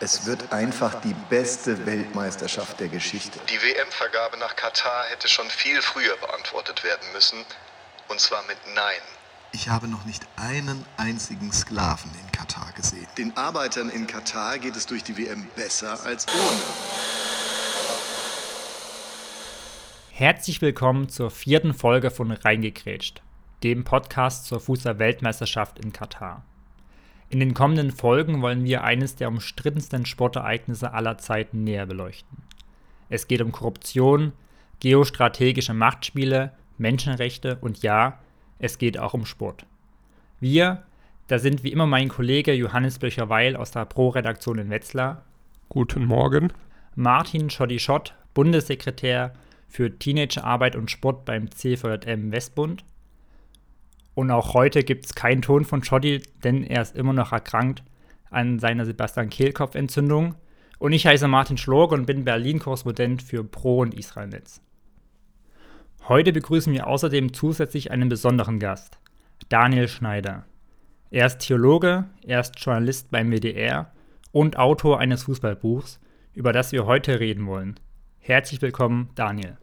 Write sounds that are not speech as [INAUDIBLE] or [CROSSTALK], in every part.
Es wird einfach die beste Weltmeisterschaft der Geschichte. Die WM-Vergabe nach Katar hätte schon viel früher beantwortet werden müssen. Und zwar mit Nein. Ich habe noch nicht einen einzigen Sklaven in Katar gesehen. Den Arbeitern in Katar geht es durch die WM besser als ohne. Herzlich willkommen zur vierten Folge von Reingekrätscht, dem Podcast zur Fußball-Weltmeisterschaft in Katar. In den kommenden Folgen wollen wir eines der umstrittensten Sportereignisse aller Zeiten näher beleuchten. Es geht um Korruption, geostrategische Machtspiele, Menschenrechte und ja, es geht auch um Sport. Wir, da sind wie immer mein Kollege Johannes Blöcher-Weil aus der Pro-Redaktion in Wetzlar. Guten Morgen. Martin Schotti-Schott, Bundessekretär für Teenagerarbeit und Sport beim CVJM Westbund. Und auch heute gibt es keinen Ton von Schotti, denn er ist immer noch erkrankt an seiner Sebastian-Kehlkopf-Entzündung. Und ich heiße Martin Schlorg und bin Berlin-Korrespondent für Pro- und Israelnetz. Heute begrüßen wir außerdem zusätzlich einen besonderen Gast, Daniel Schneider. Er ist Theologe, er ist Journalist beim WDR und Autor eines Fußballbuchs, über das wir heute reden wollen. Herzlich willkommen, Daniel.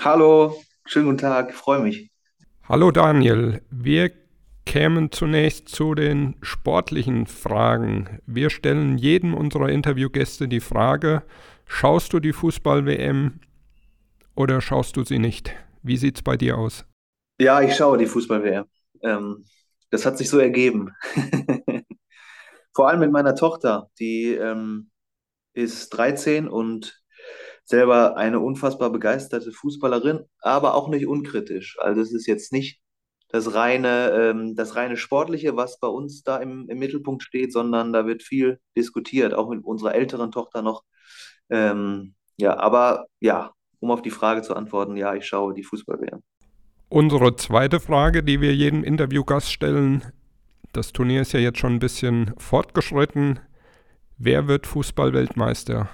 Hallo, schönen guten Tag, freue mich. Hallo Daniel, wir kämen zunächst zu den sportlichen Fragen. Wir stellen jedem unserer Interviewgäste die Frage, schaust du die Fußball-WM oder schaust du sie nicht? Wie sieht es bei dir aus? Ja, ich schaue die Fußball-WM. Ähm, das hat sich so ergeben. [LAUGHS] Vor allem mit meiner Tochter, die ähm, ist 13 und selber eine unfassbar begeisterte Fußballerin, aber auch nicht unkritisch. Also es ist jetzt nicht das reine, ähm, das reine Sportliche, was bei uns da im, im, Mittelpunkt steht, sondern da wird viel diskutiert, auch mit unserer älteren Tochter noch. Ähm, ja, aber ja, um auf die Frage zu antworten, ja, ich schaue die Fußball-WM. Unsere zweite Frage, die wir jedem Interviewgast stellen, das Turnier ist ja jetzt schon ein bisschen fortgeschritten. Wer wird Fußball-Weltmeister?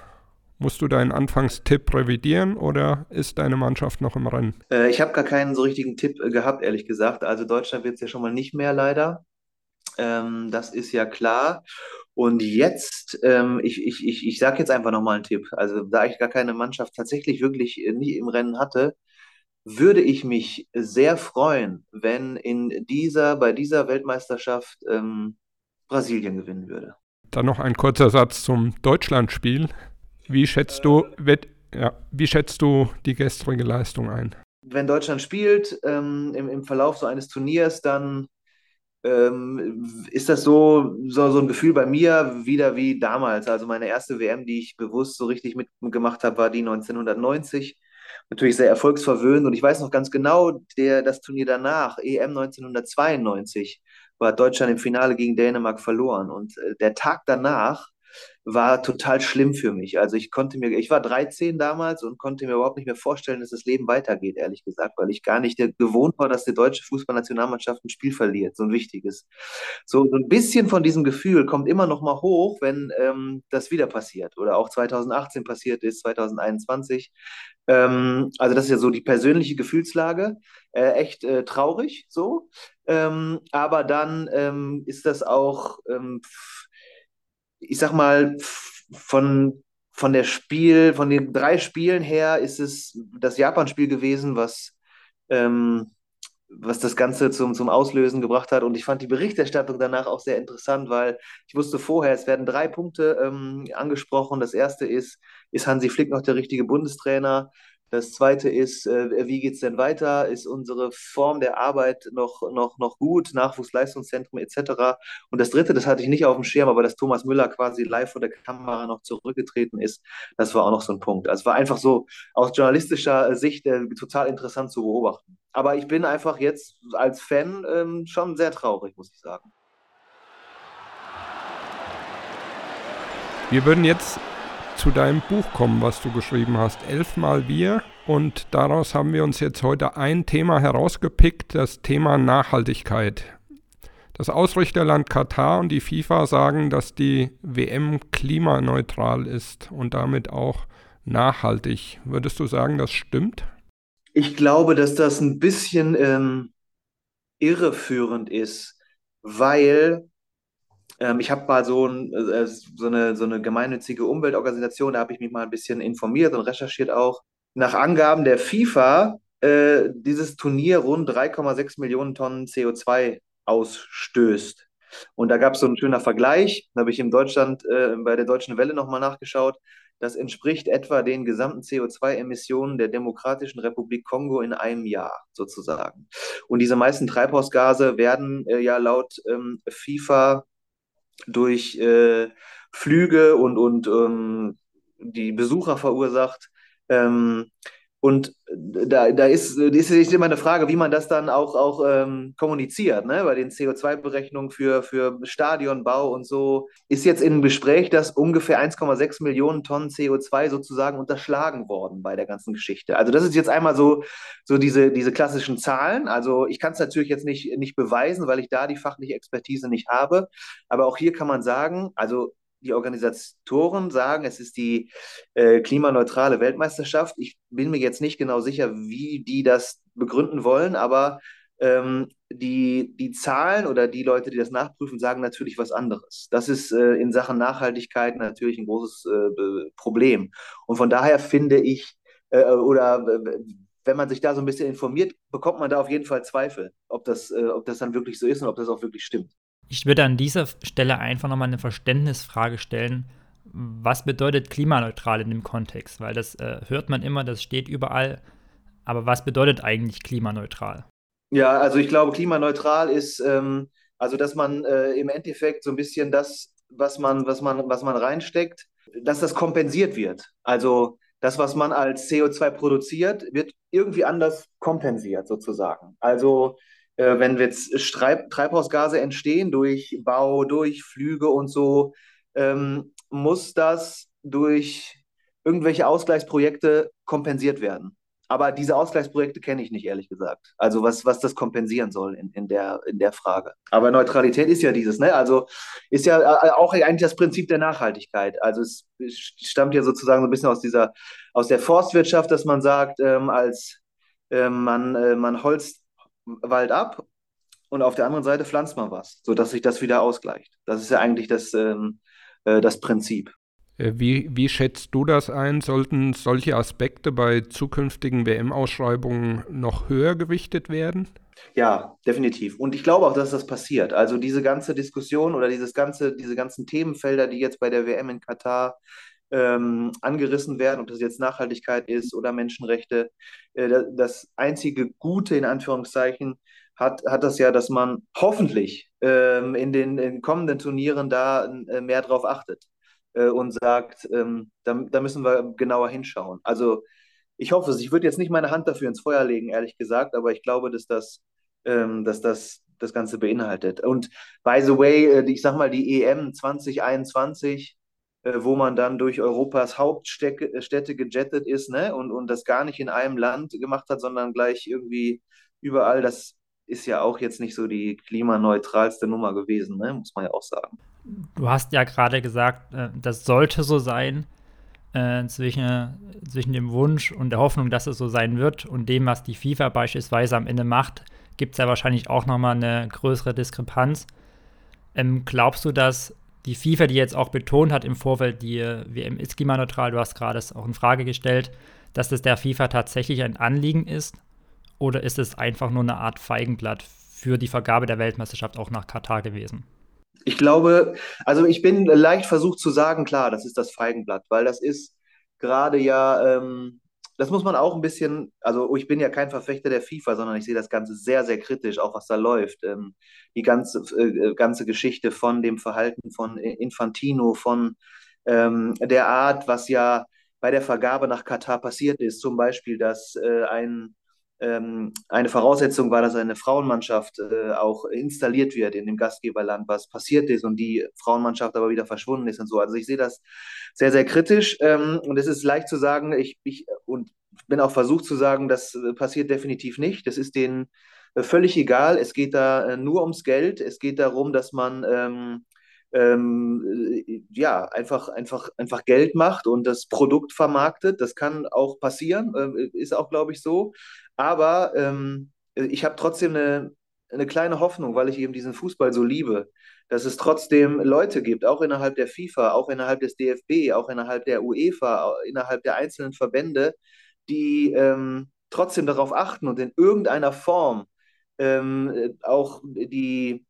Musst du deinen Anfangstipp revidieren oder ist deine Mannschaft noch im Rennen? Äh, ich habe gar keinen so richtigen Tipp äh, gehabt, ehrlich gesagt. Also Deutschland wird es ja schon mal nicht mehr leider. Ähm, das ist ja klar. Und jetzt, ähm, ich, ich, ich, ich sage jetzt einfach nochmal einen Tipp. Also, da ich gar keine Mannschaft tatsächlich wirklich äh, nie im Rennen hatte, würde ich mich sehr freuen, wenn in dieser, bei dieser Weltmeisterschaft ähm, Brasilien gewinnen würde. Dann noch ein kurzer Satz zum Deutschlandspiel. Wie schätzt du, ja, wie schätzt du die gestrige Leistung ein? Wenn Deutschland spielt ähm, im, im Verlauf so eines Turniers, dann ähm, ist das so, so, so ein Gefühl bei mir wieder wie damals. Also meine erste WM, die ich bewusst so richtig mitgemacht habe, war die 1990. Natürlich sehr erfolgsverwöhnt und ich weiß noch ganz genau, der, das Turnier danach, EM 1992, war Deutschland im Finale gegen Dänemark verloren. Und äh, der Tag danach war total schlimm für mich. Also ich konnte mir, ich war 13 damals und konnte mir überhaupt nicht mehr vorstellen, dass das Leben weitergeht, ehrlich gesagt, weil ich gar nicht gewohnt war, dass die deutsche Fußballnationalmannschaft ein Spiel verliert, so ein wichtiges. So, so ein bisschen von diesem Gefühl kommt immer noch mal hoch, wenn ähm, das wieder passiert oder auch 2018 passiert ist, 2021. Ähm, also das ist ja so die persönliche Gefühlslage, äh, echt äh, traurig so. Ähm, aber dann ähm, ist das auch ähm, ich sag mal, von, von der Spiel, von den drei Spielen her ist es das Japan-Spiel gewesen, was, ähm, was das Ganze zum, zum Auslösen gebracht hat. Und ich fand die Berichterstattung danach auch sehr interessant, weil ich wusste vorher, es werden drei Punkte ähm, angesprochen. Das erste ist, ist Hansi Flick noch der richtige Bundestrainer? Das zweite ist, äh, wie geht es denn weiter? Ist unsere Form der Arbeit noch, noch, noch gut? Nachwuchsleistungszentrum etc. Und das dritte, das hatte ich nicht auf dem Schirm, aber dass Thomas Müller quasi live vor der Kamera noch zurückgetreten ist, das war auch noch so ein Punkt. Also es war einfach so aus journalistischer Sicht äh, total interessant zu beobachten. Aber ich bin einfach jetzt als Fan ähm, schon sehr traurig, muss ich sagen. Wir würden jetzt zu deinem Buch kommen, was du geschrieben hast. Elfmal wir. Und daraus haben wir uns jetzt heute ein Thema herausgepickt, das Thema Nachhaltigkeit. Das Ausrichterland Katar und die FIFA sagen, dass die WM klimaneutral ist und damit auch nachhaltig. Würdest du sagen, das stimmt? Ich glaube, dass das ein bisschen ähm, irreführend ist, weil ähm, ich habe mal so, ein, äh, so, eine, so eine gemeinnützige Umweltorganisation, da habe ich mich mal ein bisschen informiert und recherchiert auch. Nach Angaben der FIFA äh, dieses Turnier rund 3,6 Millionen Tonnen CO2 ausstößt. Und da gab es so einen schöner Vergleich, da habe ich in Deutschland äh, bei der Deutschen Welle nochmal nachgeschaut. Das entspricht etwa den gesamten CO2-Emissionen der Demokratischen Republik Kongo in einem Jahr sozusagen. Und diese meisten Treibhausgase werden äh, ja laut ähm, FIFA durch äh, Flüge und, und ähm, die Besucher verursacht. Ähm, und da, da ist, ist, ist immer eine Frage, wie man das dann auch, auch ähm, kommuniziert. Ne? Bei den CO2-Berechnungen für, für Stadionbau und so ist jetzt im Gespräch, dass ungefähr 1,6 Millionen Tonnen CO2 sozusagen unterschlagen worden bei der ganzen Geschichte. Also das ist jetzt einmal so, so diese, diese klassischen Zahlen. Also ich kann es natürlich jetzt nicht, nicht beweisen, weil ich da die fachliche Expertise nicht habe. Aber auch hier kann man sagen, also die Organisatoren sagen, es ist die äh, klimaneutrale Weltmeisterschaft. Ich bin mir jetzt nicht genau sicher, wie die das begründen wollen, aber ähm, die, die Zahlen oder die Leute, die das nachprüfen, sagen natürlich was anderes. Das ist äh, in Sachen Nachhaltigkeit natürlich ein großes äh, Problem. Und von daher finde ich, äh, oder wenn man sich da so ein bisschen informiert, bekommt man da auf jeden Fall Zweifel, ob das, äh, ob das dann wirklich so ist und ob das auch wirklich stimmt. Ich würde an dieser Stelle einfach nochmal eine Verständnisfrage stellen. Was bedeutet klimaneutral in dem Kontext? Weil das äh, hört man immer, das steht überall. Aber was bedeutet eigentlich klimaneutral? Ja, also ich glaube, klimaneutral ist, ähm, also dass man äh, im Endeffekt so ein bisschen das, was man, was man, was man reinsteckt, dass das kompensiert wird. Also das, was man als CO2 produziert, wird irgendwie anders kompensiert sozusagen. Also äh, wenn jetzt Streib Treibhausgase entstehen durch Bau, durch Flüge und so, ähm, muss das durch irgendwelche Ausgleichsprojekte kompensiert werden. Aber diese Ausgleichsprojekte kenne ich nicht, ehrlich gesagt. Also was, was das kompensieren soll in, in, der, in der Frage. Aber Neutralität ist ja dieses, ne? Also ist ja äh, auch eigentlich das Prinzip der Nachhaltigkeit. Also es stammt ja sozusagen so ein bisschen aus dieser, aus der Forstwirtschaft, dass man sagt, ähm, als ähm, man, äh, man holzt Wald ab und auf der anderen Seite pflanzt man was, sodass sich das wieder ausgleicht. Das ist ja eigentlich das, ähm, äh, das Prinzip. Äh, wie, wie schätzt du das ein? Sollten solche Aspekte bei zukünftigen WM-Ausschreibungen noch höher gewichtet werden? Ja, definitiv. Und ich glaube auch, dass das passiert. Also diese ganze Diskussion oder dieses ganze, diese ganzen Themenfelder, die jetzt bei der WM in Katar ähm, angerissen werden, ob das jetzt Nachhaltigkeit ist oder Menschenrechte. Äh, das einzige Gute in Anführungszeichen hat, hat das ja, dass man hoffentlich ähm, in, den, in kommenden Turnieren da äh, mehr drauf achtet äh, und sagt, ähm, da, da müssen wir genauer hinschauen. Also ich hoffe es. Ich würde jetzt nicht meine Hand dafür ins Feuer legen, ehrlich gesagt, aber ich glaube, dass das, ähm, dass das das Ganze beinhaltet. Und by the way, äh, ich sag mal, die EM 2021 äh, wo man dann durch Europas Hauptstädte äh, gejettet ist ne? und, und das gar nicht in einem Land gemacht hat, sondern gleich irgendwie überall. Das ist ja auch jetzt nicht so die klimaneutralste Nummer gewesen, ne? muss man ja auch sagen. Du hast ja gerade gesagt, äh, das sollte so sein. zwischen, zwischen dem Wunsch und der Hoffnung, dass es so sein wird und dem, was die FIFA beispielsweise am Ende macht, gibt es ja wahrscheinlich auch nochmal eine größere Diskrepanz. Ähm, glaubst du, dass die FIFA, die jetzt auch betont hat im Vorfeld, die WM ist klimaneutral, du hast gerade es auch in Frage gestellt, dass es der FIFA tatsächlich ein Anliegen ist? Oder ist es einfach nur eine Art Feigenblatt für die Vergabe der Weltmeisterschaft auch nach Katar gewesen? Ich glaube, also ich bin leicht versucht zu sagen, klar, das ist das Feigenblatt, weil das ist gerade ja ähm, das muss man auch ein bisschen, also ich bin ja kein Verfechter der FIFA, sondern ich sehe das Ganze sehr, sehr kritisch, auch was da läuft. Ähm, die ganze, äh, ganze Geschichte von dem Verhalten von Infantino, von ähm, der Art, was ja bei der Vergabe nach Katar passiert ist. Zum Beispiel, dass äh, ein, eine Voraussetzung war, dass eine Frauenmannschaft äh, auch installiert wird in dem Gastgeberland, was passiert ist und die Frauenmannschaft aber wieder verschwunden ist und so. Also ich sehe das sehr, sehr kritisch. Ähm, und es ist leicht zu sagen, ich, ich und bin auch versucht zu sagen, das äh, passiert definitiv nicht. Das ist denen äh, völlig egal. Es geht da nur ums Geld. Es geht darum, dass man ähm, ähm, ja, einfach, einfach, einfach Geld macht und das Produkt vermarktet. Das kann auch passieren, äh, ist auch, glaube ich, so. Aber ähm, ich habe trotzdem eine eine kleine Hoffnung, weil ich eben diesen Fußball so liebe, dass es trotzdem Leute gibt, auch innerhalb der FIFA, auch innerhalb des DFB, auch innerhalb der UEFA, innerhalb der einzelnen Verbände, die ähm, trotzdem darauf achten und in irgendeiner Form ähm, auch die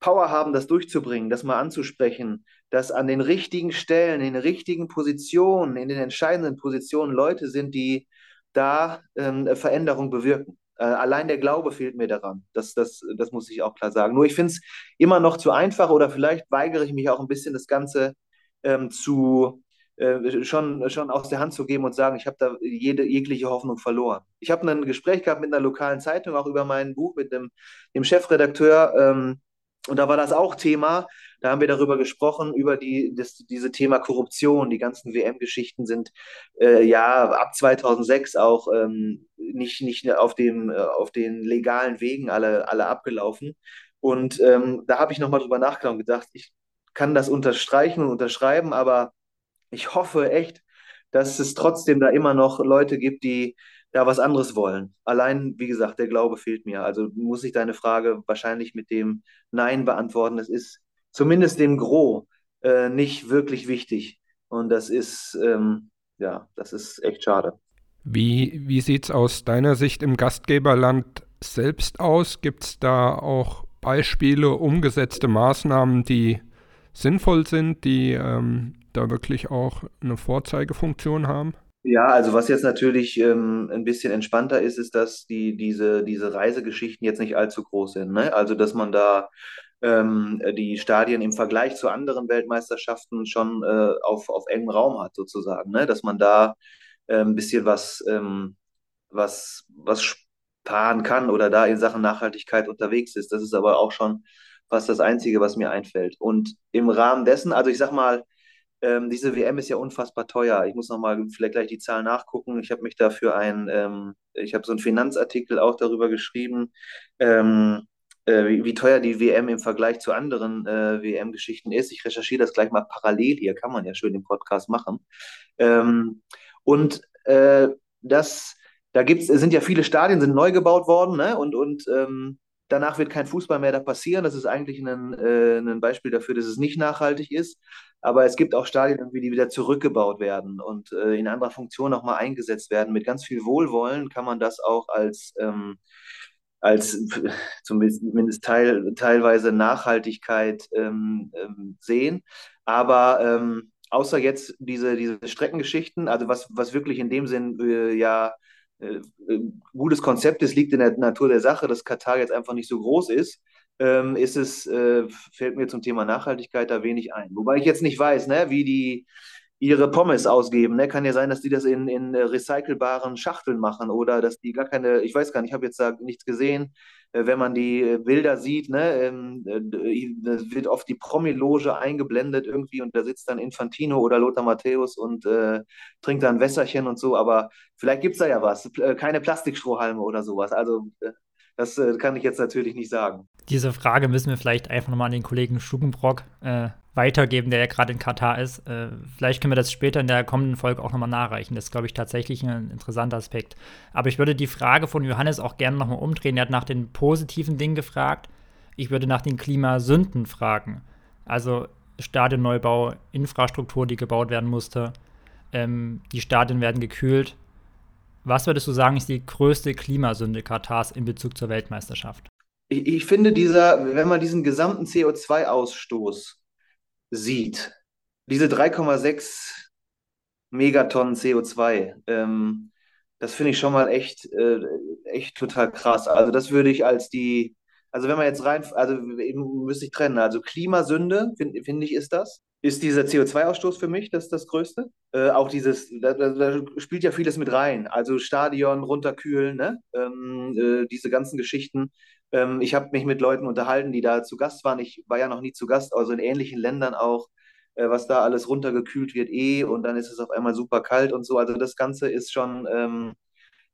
Power haben, das durchzubringen, das mal anzusprechen, dass an den richtigen Stellen, in den richtigen Positionen, in den entscheidenden Positionen Leute sind, die da ähm, Veränderung bewirken. Äh, allein der Glaube fehlt mir daran. Das, das, das muss ich auch klar sagen. Nur ich finde es immer noch zu einfach oder vielleicht weigere ich mich auch ein bisschen, das Ganze ähm, zu äh, schon, schon aus der Hand zu geben und sagen, ich habe da jede, jegliche Hoffnung verloren. Ich habe ein Gespräch gehabt mit einer lokalen Zeitung, auch über mein Buch mit dem, dem Chefredakteur. Ähm, und da war das auch Thema. Da haben wir darüber gesprochen, über die, das, diese Thema Korruption. Die ganzen WM-Geschichten sind äh, ja ab 2006 auch ähm, nicht, nicht auf, dem, äh, auf den legalen Wegen alle, alle abgelaufen. Und ähm, da habe ich nochmal drüber nachgedacht und gedacht, ich kann das unterstreichen und unterschreiben, aber ich hoffe echt, dass es trotzdem da immer noch Leute gibt, die da was anderes wollen. Allein, wie gesagt, der Glaube fehlt mir. Also muss ich deine Frage wahrscheinlich mit dem Nein beantworten. Das ist zumindest dem Gros äh, nicht wirklich wichtig. Und das ist, ähm, ja, das ist echt schade. Wie, wie sieht es aus deiner Sicht im Gastgeberland selbst aus? Gibt es da auch Beispiele, umgesetzte Maßnahmen, die sinnvoll sind, die ähm, da wirklich auch eine Vorzeigefunktion haben? Ja, also was jetzt natürlich ähm, ein bisschen entspannter ist, ist, dass die, diese, diese Reisegeschichten jetzt nicht allzu groß sind. Ne? Also, dass man da ähm, die Stadien im Vergleich zu anderen Weltmeisterschaften schon äh, auf, auf engem Raum hat, sozusagen. Ne? Dass man da äh, ein bisschen was, ähm, was, was sparen kann oder da in Sachen Nachhaltigkeit unterwegs ist. Das ist aber auch schon fast das Einzige, was mir einfällt. Und im Rahmen dessen, also ich sag mal, ähm, diese WM ist ja unfassbar teuer. Ich muss nochmal vielleicht gleich die Zahlen nachgucken. Ich habe mich dafür ein, ähm, ich habe so einen Finanzartikel auch darüber geschrieben, ähm, äh, wie, wie, teuer die WM im Vergleich zu anderen äh, WM-Geschichten ist. Ich recherchiere das gleich mal parallel hier, kann man ja schön im Podcast machen. Ähm, und äh, das, da gibt's, sind ja viele Stadien, sind neu gebaut worden, ne? Und, und ähm, danach wird kein Fußball mehr da passieren. Das ist eigentlich ein, äh, ein Beispiel dafür, dass es nicht nachhaltig ist. Aber es gibt auch Stadien, die wieder zurückgebaut werden und äh, in anderer Funktion nochmal eingesetzt werden. Mit ganz viel Wohlwollen kann man das auch als, ähm, als [LAUGHS] zumindest teil, teilweise Nachhaltigkeit ähm, ähm, sehen. Aber ähm, außer jetzt diese, diese Streckengeschichten, also was, was wirklich in dem Sinn äh, ja gutes Konzept ist, liegt in der Natur der Sache, dass Katar jetzt einfach nicht so groß ist ähm, ist es, äh, fällt mir zum Thema Nachhaltigkeit da wenig ein. Wobei ich jetzt nicht weiß, ne, wie die ihre Pommes ausgeben. Ne? Kann ja sein, dass die das in, in recycelbaren Schachteln machen oder dass die gar keine, ich weiß gar nicht, ich habe jetzt da nichts gesehen. Äh, wenn man die äh, Bilder sieht, ne, ähm, äh, wird oft die Promi-Loge eingeblendet irgendwie und da sitzt dann Infantino oder Lothar Matthäus und äh, trinkt da ein Wässerchen und so, aber vielleicht gibt es da ja was. Keine Plastikstrohhalme oder sowas. Also das äh, kann ich jetzt natürlich nicht sagen. Diese Frage müssen wir vielleicht einfach nochmal an den Kollegen Schugenbrock äh, weitergeben, der ja gerade in Katar ist. Äh, vielleicht können wir das später in der kommenden Folge auch nochmal nachreichen. Das ist, glaube ich, tatsächlich ein interessanter Aspekt. Aber ich würde die Frage von Johannes auch gerne nochmal umdrehen. Er hat nach den positiven Dingen gefragt. Ich würde nach den Klimasünden fragen. Also Stadionneubau, Infrastruktur, die gebaut werden musste. Ähm, die Stadien werden gekühlt. Was würdest du sagen, ist die größte Klimasünde Katars in Bezug zur Weltmeisterschaft? Ich, ich finde, dieser, wenn man diesen gesamten CO2-Ausstoß sieht, diese 3,6 Megatonnen CO2, ähm, das finde ich schon mal echt, äh, echt total krass. Also das würde ich als die, also wenn man jetzt rein, also eben müsste ich trennen, also Klimasünde, finde find ich, ist das ist dieser CO2-Ausstoß für mich das, das Größte. Äh, auch dieses, da, da, spielt ja vieles mit rein. Also Stadion runterkühlen, ne? Ähm, äh, diese ganzen Geschichten. Ähm, ich habe mich mit Leuten unterhalten, die da zu Gast waren. Ich war ja noch nie zu Gast, also in ähnlichen Ländern auch, äh, was da alles runtergekühlt wird eh und dann ist es auf einmal super kalt und so. Also das Ganze ist schon, ähm,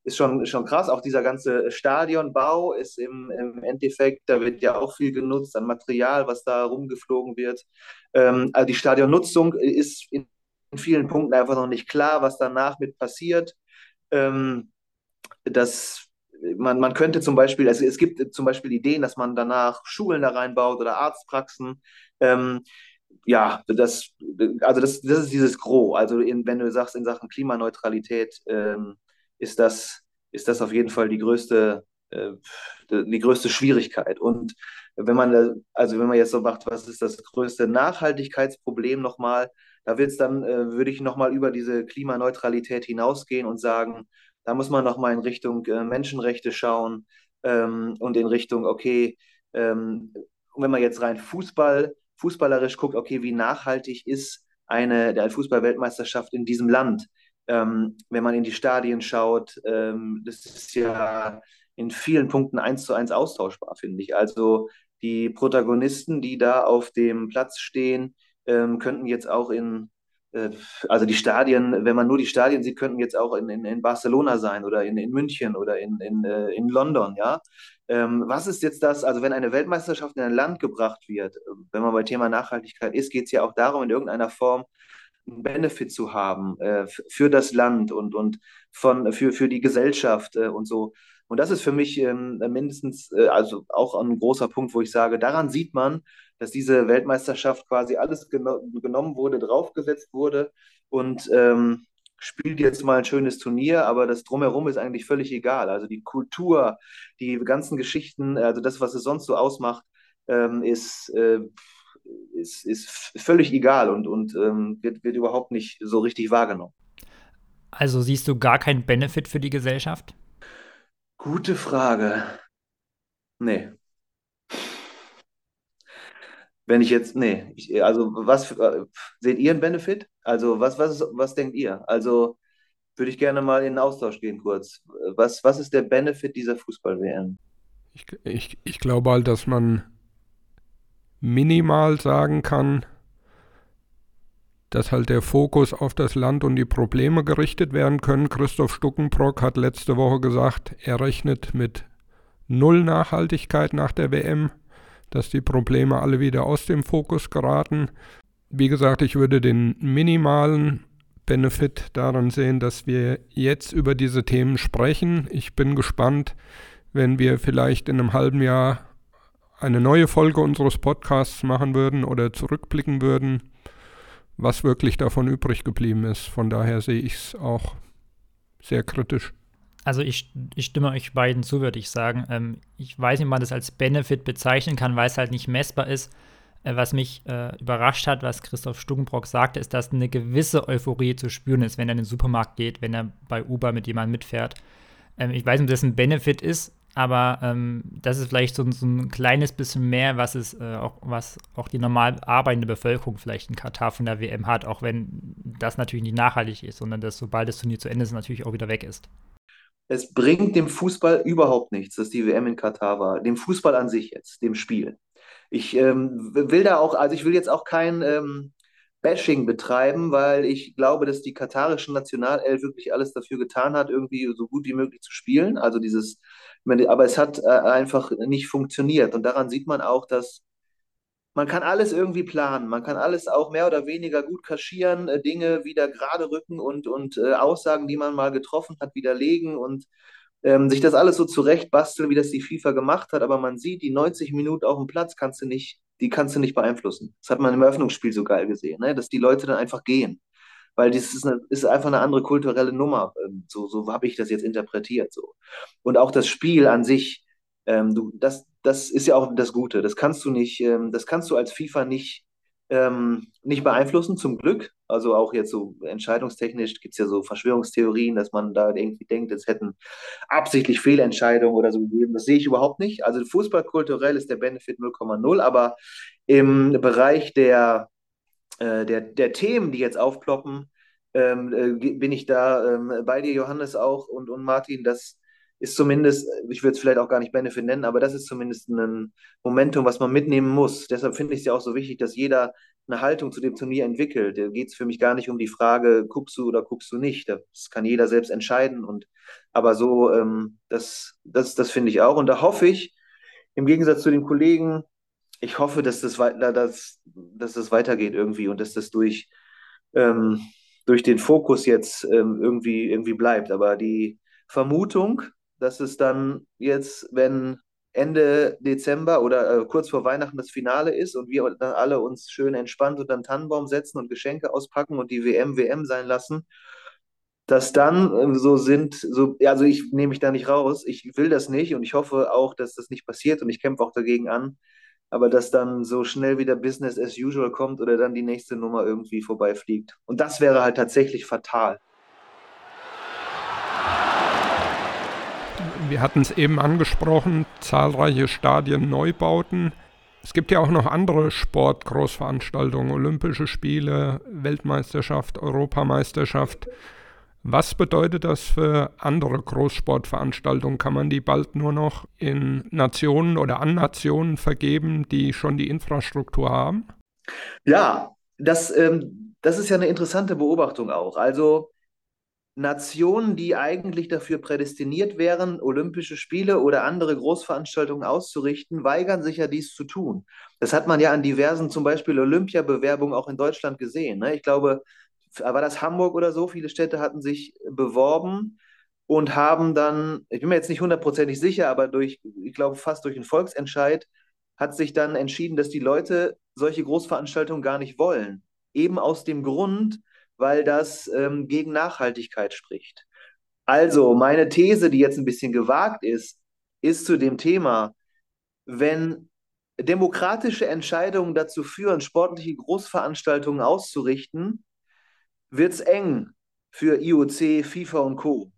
ist schon, schon krass. Auch dieser ganze Stadionbau ist im, im Endeffekt, da wird ja auch viel genutzt an Material, was da rumgeflogen wird. Ähm, also die Stadionnutzung ist in, vielen Punkten einfach noch nicht klar, was danach mit passiert. Ähm, das man, man könnte zum Beispiel, also es gibt zum Beispiel Ideen, dass man danach Schulen da reinbaut oder Arztpraxen. Ähm, ja, das, also das, das ist dieses Gros. Also in, wenn du sagst, in Sachen Klimaneutralität ähm, ist, das, ist das auf jeden Fall die größte, äh, die größte Schwierigkeit. Und wenn man, also wenn man jetzt so macht, was ist das größte Nachhaltigkeitsproblem nochmal, da wird dann, äh, würde ich nochmal über diese Klimaneutralität hinausgehen und sagen, da muss man nochmal in Richtung äh, Menschenrechte schauen ähm, und in Richtung, okay, ähm, wenn man jetzt rein Fußball, fußballerisch guckt, okay, wie nachhaltig ist eine, eine Fußball-Weltmeisterschaft in diesem Land? Ähm, wenn man in die Stadien schaut, ähm, das ist ja in vielen Punkten eins zu eins austauschbar, finde ich. Also die Protagonisten, die da auf dem Platz stehen, ähm, könnten jetzt auch in äh, also die Stadien, wenn man nur die Stadien sieht, könnten jetzt auch in, in, in Barcelona sein oder in, in München oder in, in, äh, in London, ja. Ähm, was ist jetzt das, also wenn eine Weltmeisterschaft in ein Land gebracht wird, wenn man bei Thema Nachhaltigkeit ist, geht es ja auch darum, in irgendeiner Form einen Benefit zu haben äh, für das Land und, und von, für, für die Gesellschaft äh, und so. Und das ist für mich ähm, mindestens, äh, also auch ein großer Punkt, wo ich sage, daran sieht man, dass diese Weltmeisterschaft quasi alles geno genommen wurde, draufgesetzt wurde und ähm, spielt jetzt mal ein schönes Turnier, aber das drumherum ist eigentlich völlig egal. Also die Kultur, die ganzen Geschichten, also das, was es sonst so ausmacht, ähm, ist, äh, ist, ist völlig egal und, und ähm, wird, wird überhaupt nicht so richtig wahrgenommen. Also siehst du gar keinen Benefit für die Gesellschaft? Gute Frage. Nee. Wenn ich jetzt, nee, ich, also was äh, seht ihr einen Benefit? Also was, was, was denkt ihr? Also würde ich gerne mal in den Austausch gehen kurz. Was, was ist der Benefit dieser Fußball-WM? Ich, ich, ich glaube halt, dass man minimal sagen kann, dass halt der Fokus auf das Land und die Probleme gerichtet werden können. Christoph Stuckenbrock hat letzte Woche gesagt, er rechnet mit null Nachhaltigkeit nach der WM dass die Probleme alle wieder aus dem Fokus geraten. Wie gesagt, ich würde den minimalen Benefit daran sehen, dass wir jetzt über diese Themen sprechen. Ich bin gespannt, wenn wir vielleicht in einem halben Jahr eine neue Folge unseres Podcasts machen würden oder zurückblicken würden, was wirklich davon übrig geblieben ist. Von daher sehe ich es auch sehr kritisch. Also ich, ich stimme euch beiden zu, würde ich sagen. Ähm, ich weiß nicht, ob man das als Benefit bezeichnen kann, weil es halt nicht messbar ist. Äh, was mich äh, überrascht hat, was Christoph Stugenbrock sagte, ist, dass eine gewisse Euphorie zu spüren ist, wenn er in den Supermarkt geht, wenn er bei Uber mit jemandem mitfährt. Ähm, ich weiß nicht, ob das ein Benefit ist, aber ähm, das ist vielleicht so, so, ein kleines bisschen mehr, was es äh, auch, was auch die normal arbeitende Bevölkerung vielleicht in Katar von der WM hat, auch wenn das natürlich nicht nachhaltig ist, sondern dass sobald das Turnier zu Ende ist, natürlich auch wieder weg ist es bringt dem Fußball überhaupt nichts, dass die WM in Katar war. Dem Fußball an sich jetzt, dem Spiel. Ich ähm, will da auch, also ich will jetzt auch kein ähm, Bashing betreiben, weil ich glaube, dass die katarische Nationalelf wirklich alles dafür getan hat, irgendwie so gut wie möglich zu spielen. Also dieses, aber es hat äh, einfach nicht funktioniert. Und daran sieht man auch, dass man kann alles irgendwie planen. Man kann alles auch mehr oder weniger gut kaschieren, äh, Dinge wieder gerade rücken und, und äh, Aussagen, die man mal getroffen hat, widerlegen und ähm, sich das alles so zurecht basteln, wie das die FIFA gemacht hat. Aber man sieht, die 90 Minuten auf dem Platz kannst du nicht, die kannst du nicht beeinflussen. Das hat man im Eröffnungsspiel so geil gesehen, ne? dass die Leute dann einfach gehen. Weil das ist, eine, ist einfach eine andere kulturelle Nummer. Ähm, so, so habe ich das jetzt interpretiert. So. Und auch das Spiel an sich, ähm, du, das, das ist ja auch das Gute. Das kannst du nicht, ähm, das kannst du als FIFA nicht, ähm, nicht beeinflussen, zum Glück. Also auch jetzt so entscheidungstechnisch gibt es ja so Verschwörungstheorien, dass man da irgendwie denkt, es hätten absichtlich Fehlentscheidungen oder so gegeben. Das sehe ich überhaupt nicht. Also fußballkulturell ist der Benefit 0,0, aber im Bereich der, äh, der, der Themen, die jetzt aufploppen, ähm, äh, bin ich da ähm, bei dir, Johannes, auch und, und Martin, dass ist zumindest, ich würde es vielleicht auch gar nicht Benefit nennen, aber das ist zumindest ein Momentum, was man mitnehmen muss. Deshalb finde ich es ja auch so wichtig, dass jeder eine Haltung zu dem Turnier entwickelt. Da geht es für mich gar nicht um die Frage, guckst du oder guckst du nicht. Das kann jeder selbst entscheiden. Und aber so, ähm, das, das, das finde ich auch. Und da hoffe ich, im Gegensatz zu den Kollegen, ich hoffe, dass das, dass, dass das weitergeht irgendwie und dass das durch, ähm, durch den Fokus jetzt ähm, irgendwie, irgendwie bleibt. Aber die Vermutung, dass es dann jetzt, wenn Ende Dezember oder äh, kurz vor Weihnachten das Finale ist und wir dann alle uns schön entspannt unter den Tannenbaum setzen und Geschenke auspacken und die WM WM sein lassen, dass dann äh, so sind, so, also ich nehme mich da nicht raus, ich will das nicht und ich hoffe auch, dass das nicht passiert und ich kämpfe auch dagegen an, aber dass dann so schnell wieder Business as usual kommt oder dann die nächste Nummer irgendwie vorbeifliegt. Und das wäre halt tatsächlich fatal. Wir hatten es eben angesprochen, zahlreiche Stadien-Neubauten. Es gibt ja auch noch andere Sportgroßveranstaltungen, Olympische Spiele, Weltmeisterschaft, Europameisterschaft. Was bedeutet das für andere Großsportveranstaltungen? Kann man die bald nur noch in Nationen oder an Nationen vergeben, die schon die Infrastruktur haben? Ja, das, ähm, das ist ja eine interessante Beobachtung auch. Also Nationen, die eigentlich dafür prädestiniert wären, Olympische Spiele oder andere Großveranstaltungen auszurichten, weigern sich ja dies zu tun. Das hat man ja an diversen, zum Beispiel Olympiabewerbungen auch in Deutschland gesehen. Ne? Ich glaube, war das Hamburg oder so? Viele Städte hatten sich beworben und haben dann, ich bin mir jetzt nicht hundertprozentig sicher, aber durch, ich glaube, fast durch einen Volksentscheid hat sich dann entschieden, dass die Leute solche Großveranstaltungen gar nicht wollen. Eben aus dem Grund, weil das ähm, gegen Nachhaltigkeit spricht. Also, meine These, die jetzt ein bisschen gewagt ist, ist zu dem Thema, wenn demokratische Entscheidungen dazu führen, sportliche Großveranstaltungen auszurichten, wird es eng für IOC, FIFA und Co.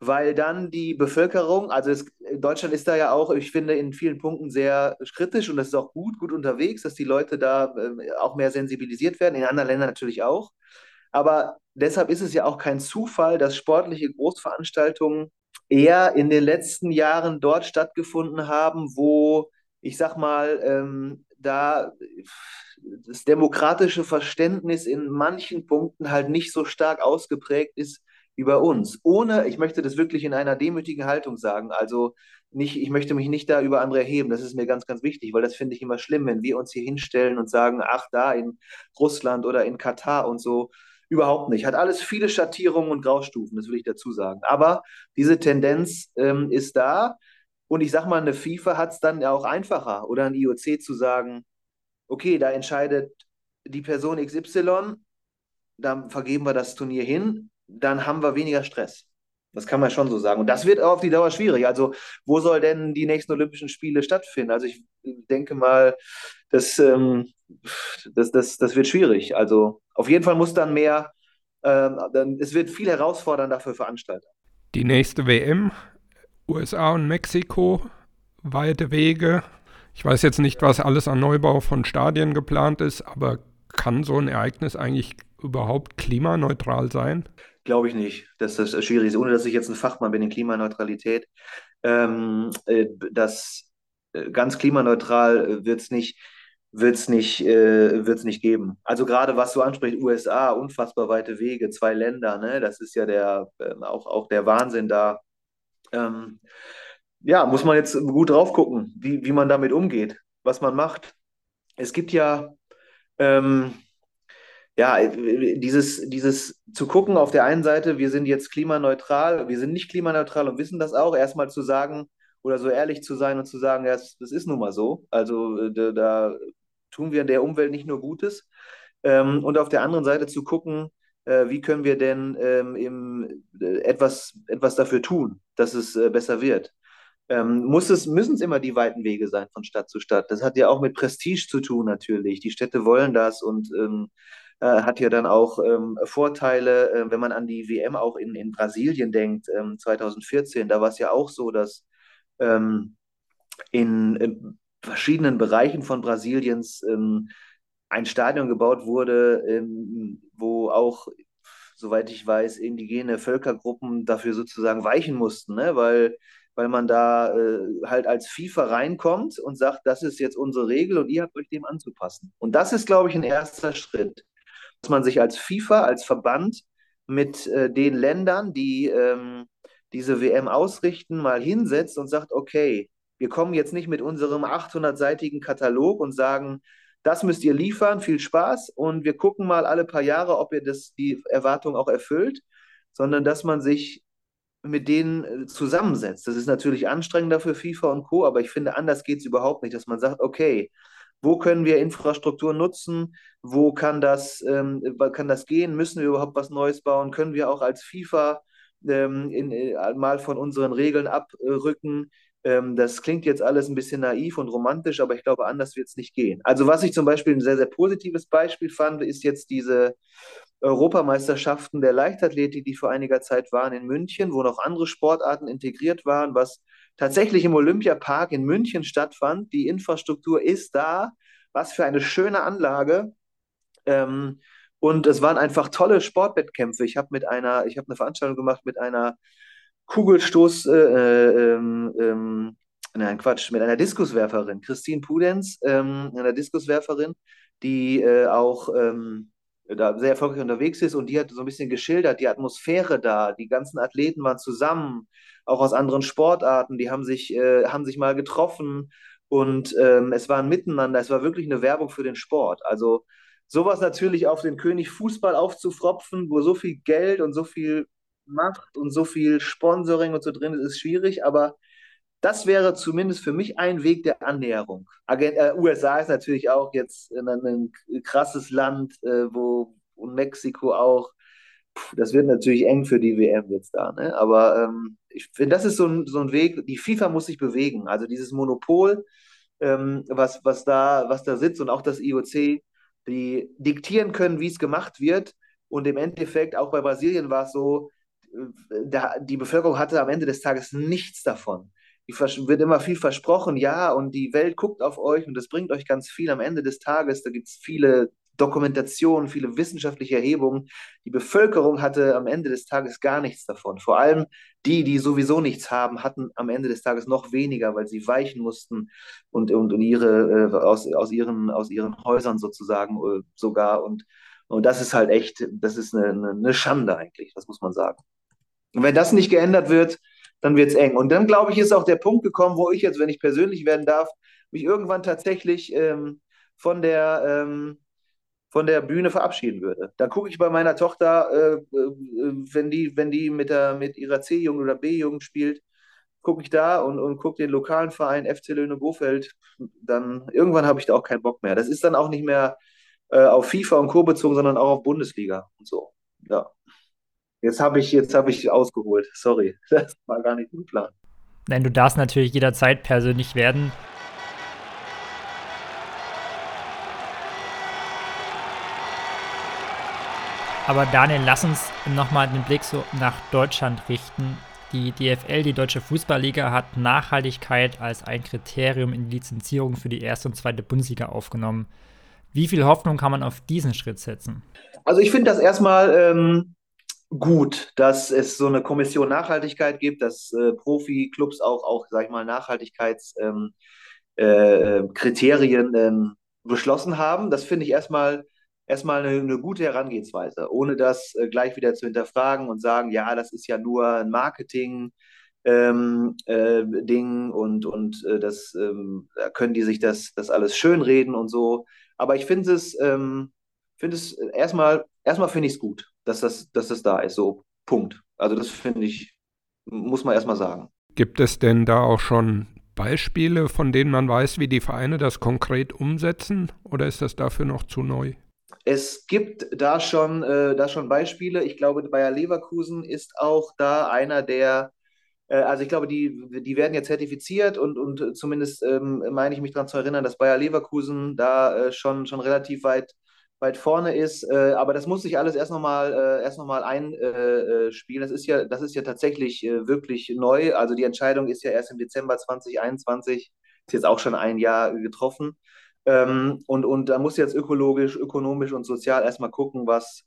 Weil dann die Bevölkerung, also es, Deutschland ist da ja auch, ich finde, in vielen Punkten sehr kritisch und das ist auch gut, gut unterwegs, dass die Leute da äh, auch mehr sensibilisiert werden, in anderen Ländern natürlich auch. Aber deshalb ist es ja auch kein Zufall, dass sportliche Großveranstaltungen eher in den letzten Jahren dort stattgefunden haben, wo, ich sag mal, ähm, da das demokratische Verständnis in manchen Punkten halt nicht so stark ausgeprägt ist wie bei uns. Ohne, ich möchte das wirklich in einer demütigen Haltung sagen, also nicht, ich möchte mich nicht da über andere erheben, das ist mir ganz, ganz wichtig, weil das finde ich immer schlimm, wenn wir uns hier hinstellen und sagen, ach, da in Russland oder in Katar und so, Überhaupt nicht. Hat alles viele Schattierungen und Graustufen, das will ich dazu sagen. Aber diese Tendenz ähm, ist da. Und ich sage mal, eine FIFA hat es dann ja auch einfacher oder ein IOC zu sagen, okay, da entscheidet die Person XY, dann vergeben wir das Turnier hin, dann haben wir weniger Stress. Das kann man schon so sagen. Und das wird auf die Dauer schwierig. Also, wo soll denn die nächsten Olympischen Spiele stattfinden? Also, ich denke mal, das, ähm, das, das, das wird schwierig. Also, auf jeden Fall muss dann mehr, ähm, dann, es wird viel herausfordernder für Veranstalter. Die nächste WM, USA und Mexiko, weite Wege. Ich weiß jetzt nicht, was alles an Neubau von Stadien geplant ist, aber kann so ein Ereignis eigentlich überhaupt klimaneutral sein? Glaube ich nicht, dass das schwierig ist, ohne dass ich jetzt ein Fachmann bin in Klimaneutralität. Ähm, äh, das äh, ganz klimaneutral äh, wird es nicht, wird's nicht, äh, wird's nicht geben. Also gerade was du ansprichst, USA, unfassbar weite Wege, zwei Länder, ne? das ist ja der, äh, auch, auch der Wahnsinn da. Ähm, ja, muss man jetzt gut drauf gucken, wie, wie man damit umgeht, was man macht. Es gibt ja ähm, ja, dieses, dieses zu gucken auf der einen Seite, wir sind jetzt klimaneutral, wir sind nicht klimaneutral und wissen das auch, erstmal zu sagen oder so ehrlich zu sein und zu sagen, ja, das, ist nun mal so. Also äh, da, da, tun wir der Umwelt nicht nur Gutes. Ähm, und auf der anderen Seite zu gucken, äh, wie können wir denn ähm, äh, etwas, etwas dafür tun, dass es äh, besser wird. Ähm, muss es, müssen es immer die weiten Wege sein von Stadt zu Stadt. Das hat ja auch mit Prestige zu tun natürlich. Die Städte wollen das und ähm, äh, hat ja dann auch ähm, Vorteile, äh, wenn man an die WM auch in, in Brasilien denkt, ähm, 2014, da war es ja auch so, dass ähm, in, verschiedenen Bereichen von Brasiliens ähm, ein Stadion gebaut wurde, ähm, wo auch, soweit ich weiß, indigene Völkergruppen dafür sozusagen weichen mussten, ne? weil weil man da äh, halt als FIFA reinkommt und sagt, das ist jetzt unsere Regel und ihr habt euch dem anzupassen. Und das ist, glaube ich, ein erster Schritt dass man sich als FIFA, als Verband mit äh, den Ländern, die ähm, diese WM ausrichten, mal hinsetzt und sagt, okay, wir kommen jetzt nicht mit unserem 800-seitigen Katalog und sagen, das müsst ihr liefern, viel Spaß und wir gucken mal alle paar Jahre, ob ihr das, die Erwartung auch erfüllt, sondern dass man sich mit denen äh, zusammensetzt. Das ist natürlich anstrengender für FIFA und Co., aber ich finde, anders geht es überhaupt nicht, dass man sagt, okay, wo können wir Infrastruktur nutzen? Wo kann das, ähm, kann das gehen? Müssen wir überhaupt was Neues bauen? Können wir auch als FIFA ähm, in, äh, mal von unseren Regeln abrücken? Ähm, das klingt jetzt alles ein bisschen naiv und romantisch, aber ich glaube, anders wird es nicht gehen. Also was ich zum Beispiel ein sehr, sehr positives Beispiel fand, ist jetzt diese Europameisterschaften der Leichtathletik, die vor einiger Zeit waren in München, wo noch andere Sportarten integriert waren, was tatsächlich im Olympiapark in München stattfand. Die Infrastruktur ist da. Was für eine schöne Anlage. Ähm, und es waren einfach tolle Sportwettkämpfe. Ich habe mit einer, ich habe eine Veranstaltung gemacht mit einer Kugelstoß, äh, ähm, ähm, nein, Quatsch, mit einer Diskuswerferin, Christine Pudenz, ähm, einer Diskuswerferin, die äh, auch ähm, da sehr erfolgreich unterwegs ist und die hat so ein bisschen geschildert, die Atmosphäre da, die ganzen Athleten waren zusammen, auch aus anderen Sportarten, die haben sich, äh, haben sich mal getroffen und ähm, es war ein Miteinander, es war wirklich eine Werbung für den Sport. Also sowas natürlich auf den König Fußball aufzufropfen, wo so viel Geld und so viel Macht und so viel Sponsoring und so drin ist, ist schwierig, aber das wäre zumindest für mich ein Weg der Annäherung. Agent, äh, USA ist natürlich auch jetzt ein, ein krasses Land, äh, wo und Mexiko auch. Puh, das wird natürlich eng für die WM jetzt da. Ne? Aber ähm, ich finde, das ist so ein, so ein Weg. Die FIFA muss sich bewegen. Also dieses Monopol, ähm, was, was, da, was da sitzt und auch das IOC, die diktieren können, wie es gemacht wird. Und im Endeffekt, auch bei Brasilien war es so, da, die Bevölkerung hatte am Ende des Tages nichts davon die wird immer viel versprochen, ja, und die Welt guckt auf euch und das bringt euch ganz viel am Ende des Tages. Da gibt es viele Dokumentationen, viele wissenschaftliche Erhebungen. Die Bevölkerung hatte am Ende des Tages gar nichts davon. Vor allem die, die sowieso nichts haben, hatten am Ende des Tages noch weniger, weil sie weichen mussten und, und, und ihre, äh, aus, aus, ihren, aus ihren Häusern sozusagen äh, sogar. Und, und das ist halt echt, das ist eine, eine Schande eigentlich, das muss man sagen. Und wenn das nicht geändert wird, dann wird es eng. Und dann, glaube ich, ist auch der Punkt gekommen, wo ich jetzt, wenn ich persönlich werden darf, mich irgendwann tatsächlich ähm, von, der, ähm, von der Bühne verabschieden würde. Da gucke ich bei meiner Tochter, äh, äh, wenn, die, wenn die mit, der, mit ihrer C-Jugend oder B-Jugend spielt, gucke ich da und, und gucke den lokalen Verein FC Löhne Bofeld, dann irgendwann habe ich da auch keinen Bock mehr. Das ist dann auch nicht mehr äh, auf FIFA und Co. bezogen, sondern auch auf Bundesliga und so. Ja. Jetzt habe ich, jetzt ich ausgeholt. Sorry, [LAUGHS] das war gar nicht geplant. Nein, du darfst natürlich jederzeit persönlich werden. Aber Daniel, lass uns nochmal den Blick so nach Deutschland richten. Die DFL, die Deutsche Fußballliga, hat Nachhaltigkeit als ein Kriterium in die Lizenzierung für die erste und zweite Bundesliga aufgenommen. Wie viel Hoffnung kann man auf diesen Schritt setzen? Also ich finde das erstmal ähm, gut, dass es so eine Kommission Nachhaltigkeit gibt, dass äh, Profi-Clubs auch, auch, sag ich mal, Nachhaltigkeitskriterien ähm, äh, ähm, beschlossen haben. Das finde ich erstmal erstmal eine, eine, gute Herangehensweise, ohne das äh, gleich wieder zu hinterfragen und sagen, ja, das ist ja nur ein Marketing. Ähm, äh, Ding und, und äh, das ähm, da können die sich das, das alles schönreden und so. Aber ich finde es, ähm, finde es erstmal, erstmal finde ich es gut dass das, dass das da ist. So, Punkt. Also das finde ich, muss man erstmal sagen. Gibt es denn da auch schon Beispiele, von denen man weiß, wie die Vereine das konkret umsetzen? Oder ist das dafür noch zu neu? Es gibt da schon, äh, da schon Beispiele. Ich glaube, Bayer Leverkusen ist auch da einer der, äh, also ich glaube, die, die werden jetzt zertifiziert und, und zumindest ähm, meine ich mich daran zu erinnern, dass Bayer Leverkusen da äh, schon, schon relativ weit weit vorne ist. Äh, aber das muss sich alles erst nochmal äh, noch mal einspielen. das ist ja, das ist ja tatsächlich äh, wirklich neu. Also die Entscheidung ist ja erst im Dezember 2021, ist jetzt auch schon ein Jahr getroffen. Ähm, und, und da muss jetzt ökologisch, ökonomisch und sozial erstmal gucken, was,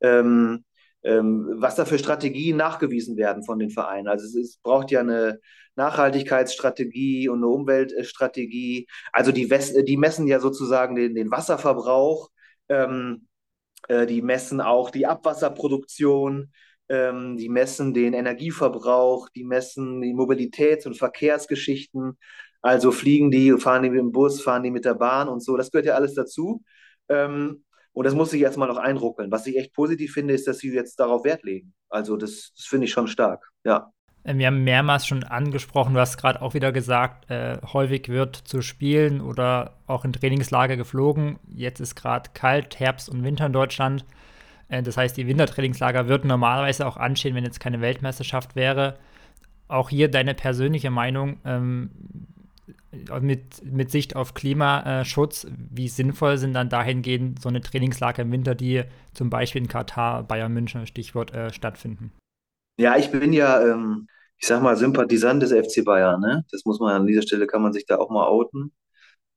ähm, ähm, was da für Strategien nachgewiesen werden von den Vereinen. Also es, es braucht ja eine Nachhaltigkeitsstrategie und eine Umweltstrategie. Also die, die messen ja sozusagen den, den Wasserverbrauch ähm, äh, die messen auch die Abwasserproduktion, ähm, die messen den Energieverbrauch, die messen die Mobilitäts- und Verkehrsgeschichten. Also fliegen die, fahren die mit dem Bus, fahren die mit der Bahn und so. Das gehört ja alles dazu. Ähm, und das muss ich erstmal noch einruckeln. Was ich echt positiv finde, ist, dass sie jetzt darauf Wert legen. Also das, das finde ich schon stark, ja. Äh, wir haben mehrmals schon angesprochen, du hast gerade auch wieder gesagt, äh, häufig wird zu Spielen oder auch in Trainingslager geflogen. Jetzt ist gerade kalt, Herbst und Winter in Deutschland. Äh, das heißt, die Wintertrainingslager würden normalerweise auch anstehen, wenn jetzt keine Weltmeisterschaft wäre. Auch hier deine persönliche Meinung ähm, mit, mit Sicht auf Klimaschutz. Wie sinnvoll sind dann dahingehend so eine Trainingslager im Winter, die zum Beispiel in Katar, Bayern München, Stichwort, äh, stattfinden? Ja, ich bin ja, ähm, ich sag mal, Sympathisant des FC Bayern. Ne? Das muss man an dieser Stelle, kann man sich da auch mal outen.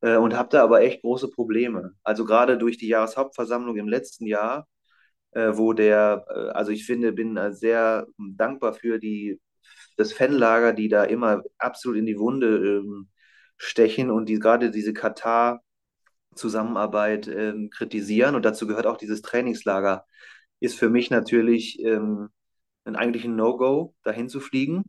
Äh, und habe da aber echt große Probleme. Also gerade durch die Jahreshauptversammlung im letzten Jahr, äh, wo der, äh, also ich finde, bin äh, sehr dankbar für die, das Fanlager, die da immer absolut in die Wunde ähm, stechen und die gerade diese Katar-Zusammenarbeit ähm, kritisieren. Und dazu gehört auch dieses Trainingslager. Ist für mich natürlich ähm, ein eigentlich ein No-Go, dahin zu fliegen.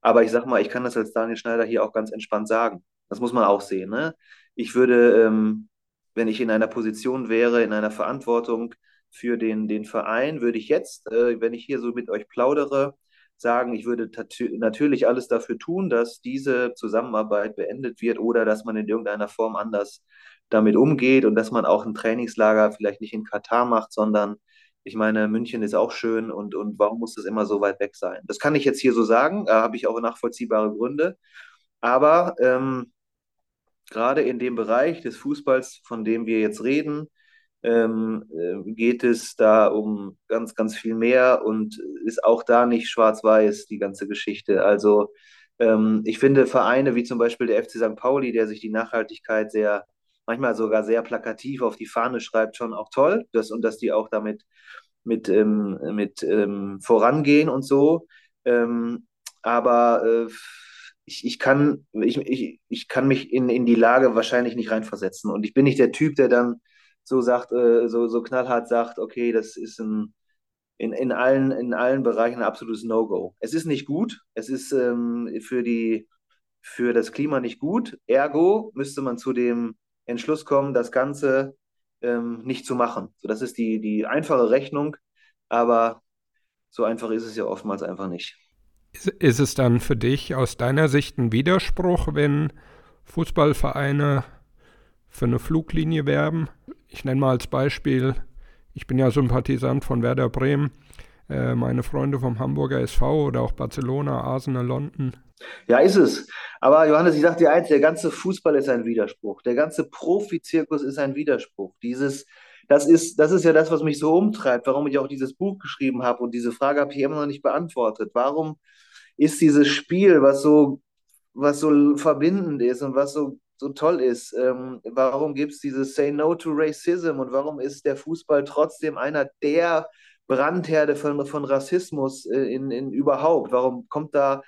Aber ich sag mal, ich kann das als Daniel Schneider hier auch ganz entspannt sagen. Das muss man auch sehen. Ne? Ich würde, ähm, wenn ich in einer Position wäre, in einer Verantwortung für den, den Verein, würde ich jetzt, äh, wenn ich hier so mit euch plaudere, sagen, ich würde natürlich alles dafür tun, dass diese Zusammenarbeit beendet wird oder dass man in irgendeiner Form anders damit umgeht und dass man auch ein Trainingslager vielleicht nicht in Katar macht, sondern ich meine, München ist auch schön und, und warum muss das immer so weit weg sein? Das kann ich jetzt hier so sagen, da habe ich auch nachvollziehbare Gründe. Aber ähm, gerade in dem Bereich des Fußballs, von dem wir jetzt reden, ähm, äh, geht es da um ganz, ganz viel mehr und ist auch da nicht schwarz-weiß, die ganze Geschichte. Also ähm, ich finde Vereine wie zum Beispiel der FC St. Pauli, der sich die Nachhaltigkeit sehr, manchmal sogar sehr plakativ auf die Fahne schreibt, schon auch toll. Das, und dass die auch damit mit, ähm, mit ähm, vorangehen und so. Ähm, aber äh, ich, ich, kann, ich, ich, ich kann mich in, in die Lage wahrscheinlich nicht reinversetzen. Und ich bin nicht der Typ, der dann so sagt, äh, so, so knallhart sagt, okay, das ist ein, in, in, allen, in allen Bereichen ein absolutes No-Go. Es ist nicht gut, es ist ähm, für, die, für das Klima nicht gut. Ergo müsste man zu dem Entschluss kommen, das Ganze ähm, nicht zu machen. So, das ist die, die einfache Rechnung, aber so einfach ist es ja oftmals einfach nicht. Ist, ist es dann für dich aus deiner Sicht ein Widerspruch, wenn Fußballvereine für eine Fluglinie werben? Ich nenne mal als Beispiel, ich bin ja Sympathisant von Werder Bremen, äh, meine Freunde vom Hamburger SV oder auch Barcelona, Arsenal, London. Ja, ist es. Aber Johannes, ich sage dir eins, der ganze Fußball ist ein Widerspruch. Der ganze Profizirkus ist ein Widerspruch. Dieses, das ist, das ist ja das, was mich so umtreibt, warum ich auch dieses Buch geschrieben habe und diese Frage habe ich immer noch nicht beantwortet. Warum ist dieses Spiel, was so, was so verbindend ist und was so so toll ist. Ähm, warum gibt es dieses Say No to Racism und warum ist der Fußball trotzdem einer der Brandherde von, von Rassismus äh, in, in überhaupt? Warum kommt da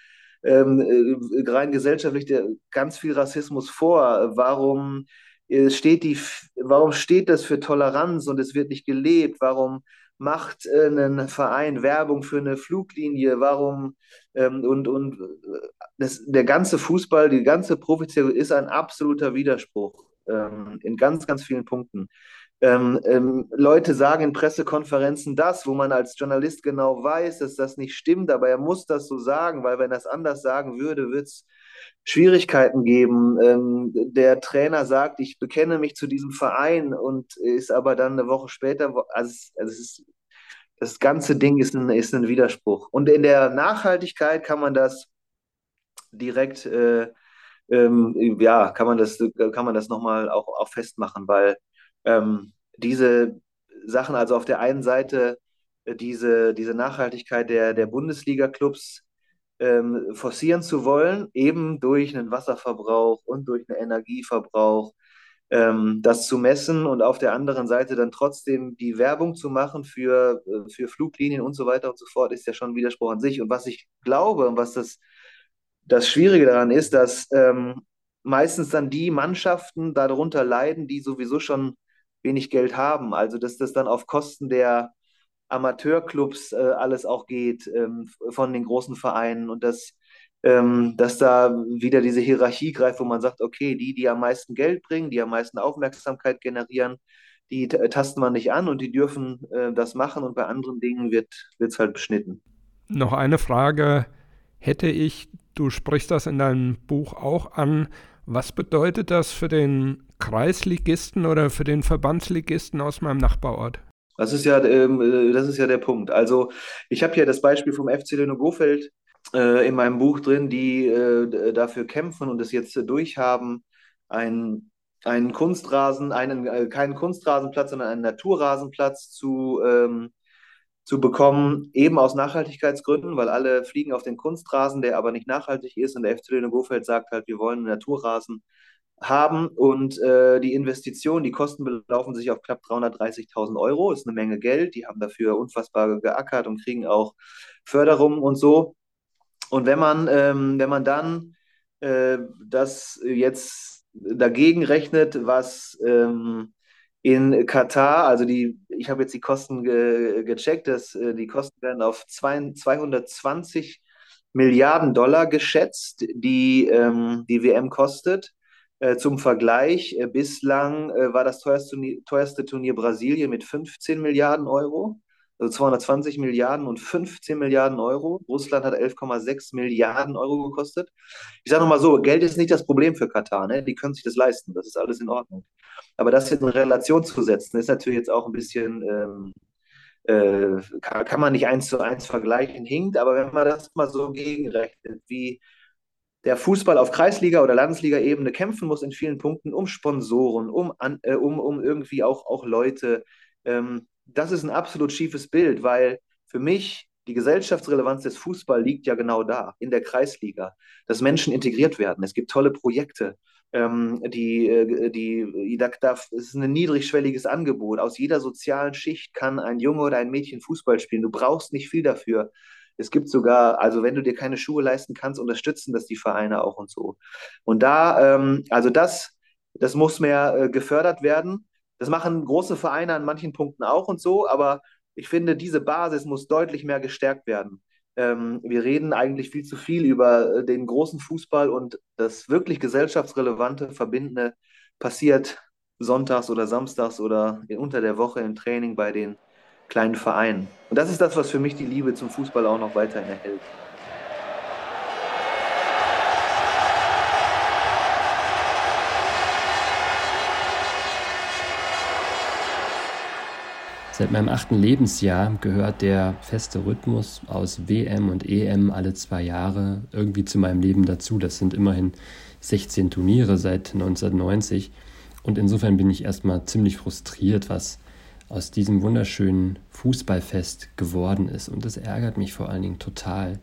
rein gesellschaftlich ganz viel Rassismus vor? Warum äh, steht die, warum steht das für Toleranz und es wird nicht gelebt? Warum macht äh, ein Verein Werbung für eine Fluglinie? Warum ähm, und, und äh, das, der ganze Fußball, die ganze Profizierung ist ein absoluter Widerspruch ähm, in ganz, ganz vielen Punkten. Ähm, ähm, Leute sagen in Pressekonferenzen das, wo man als Journalist genau weiß, dass das nicht stimmt, aber er muss das so sagen, weil wenn er es anders sagen würde, wird es Schwierigkeiten geben. Ähm, der Trainer sagt, ich bekenne mich zu diesem Verein und ist aber dann eine Woche später, also, also ist, das ganze Ding ist ein, ist ein Widerspruch. Und in der Nachhaltigkeit kann man das direkt, äh, ähm, ja, kann man das, kann man das nochmal auch, auch festmachen, weil ähm, diese Sachen, also auf der einen Seite äh, diese, diese Nachhaltigkeit der, der Bundesliga-Clubs ähm, forcieren zu wollen, eben durch einen Wasserverbrauch und durch einen Energieverbrauch, ähm, das zu messen und auf der anderen Seite dann trotzdem die Werbung zu machen für, äh, für Fluglinien und so weiter und so fort, ist ja schon ein Widerspruch an sich. Und was ich glaube und was das, das Schwierige daran ist, dass ähm, meistens dann die Mannschaften darunter leiden, die sowieso schon wenig Geld haben. Also dass das dann auf Kosten der Amateurclubs äh, alles auch geht ähm, von den großen Vereinen und dass, ähm, dass da wieder diese Hierarchie greift, wo man sagt, okay, die, die am meisten Geld bringen, die am meisten Aufmerksamkeit generieren, die tasten man nicht an und die dürfen äh, das machen und bei anderen Dingen wird es halt beschnitten. Noch eine Frage. hätte ich, du sprichst das in deinem Buch auch an, was bedeutet das für den Kreisligisten oder für den Verbandsligisten aus meinem Nachbarort? Das ist ja, ähm, das ist ja der Punkt. Also ich habe hier das Beispiel vom FC Lüne Gofeld äh, in meinem Buch drin, die äh, dafür kämpfen und es jetzt äh, durchhaben, einen, einen Kunstrasen, einen, äh, keinen Kunstrasenplatz, sondern einen Naturrasenplatz zu, ähm, zu bekommen, eben aus Nachhaltigkeitsgründen, weil alle fliegen auf den Kunstrasen, der aber nicht nachhaltig ist. Und der FC Lüne Gofeld sagt halt, wir wollen einen Naturrasen haben und äh, die Investition, die Kosten belaufen sich auf knapp 330.000 Euro, ist eine Menge Geld, die haben dafür unfassbar geackert und kriegen auch Förderungen und so. Und wenn man, ähm, wenn man dann äh, das jetzt dagegen rechnet, was ähm, in Katar, also die, ich habe jetzt die Kosten ge gecheckt, dass, äh, die Kosten werden auf zwei, 220 Milliarden Dollar geschätzt, die ähm, die WM kostet. Äh, zum Vergleich, äh, bislang äh, war das teuerste, teuerste Turnier Brasilien mit 15 Milliarden Euro also 220 Milliarden und 15 Milliarden Euro. Russland hat 11,6 Milliarden Euro gekostet. Ich sage nochmal so, Geld ist nicht das Problem für Katar. Ne? Die können sich das leisten. Das ist alles in Ordnung. Aber das in Relation zu setzen, ist natürlich jetzt auch ein bisschen, ähm, äh, kann, kann, man nicht eins zu eins vergleichen, hinkt. Aber wenn man das mal so gegenrechnet, wie der Fußball auf Kreisliga- oder Landesliga-Ebene kämpfen muss in vielen Punkten um Sponsoren, um, äh, um, um irgendwie auch, auch Leute, ähm, das ist ein absolut schiefes Bild, weil für mich die Gesellschaftsrelevanz des Fußballs liegt ja genau da, in der Kreisliga, dass Menschen integriert werden. Es gibt tolle Projekte. Ähm, die, äh, die, da, es ist ein niedrigschwelliges Angebot. Aus jeder sozialen Schicht kann ein Junge oder ein Mädchen Fußball spielen. Du brauchst nicht viel dafür. Es gibt sogar, also wenn du dir keine Schuhe leisten kannst, unterstützen das die Vereine auch und so. Und da, ähm, also das, das muss mehr äh, gefördert werden. Das machen große Vereine an manchen Punkten auch und so, aber ich finde, diese Basis muss deutlich mehr gestärkt werden. Ähm, wir reden eigentlich viel zu viel über äh, den großen Fußball und das wirklich gesellschaftsrelevante, verbindende passiert sonntags oder samstags oder unter der Woche im Training bei den kleinen Vereinen. Und das ist das, was für mich die Liebe zum Fußball auch noch weiterhin erhält. Seit meinem achten Lebensjahr gehört der feste Rhythmus aus WM und EM alle zwei Jahre irgendwie zu meinem Leben dazu. Das sind immerhin 16 Turniere seit 1990. Und insofern bin ich erstmal ziemlich frustriert, was aus diesem wunderschönen Fußballfest geworden ist. Und das ärgert mich vor allen Dingen total,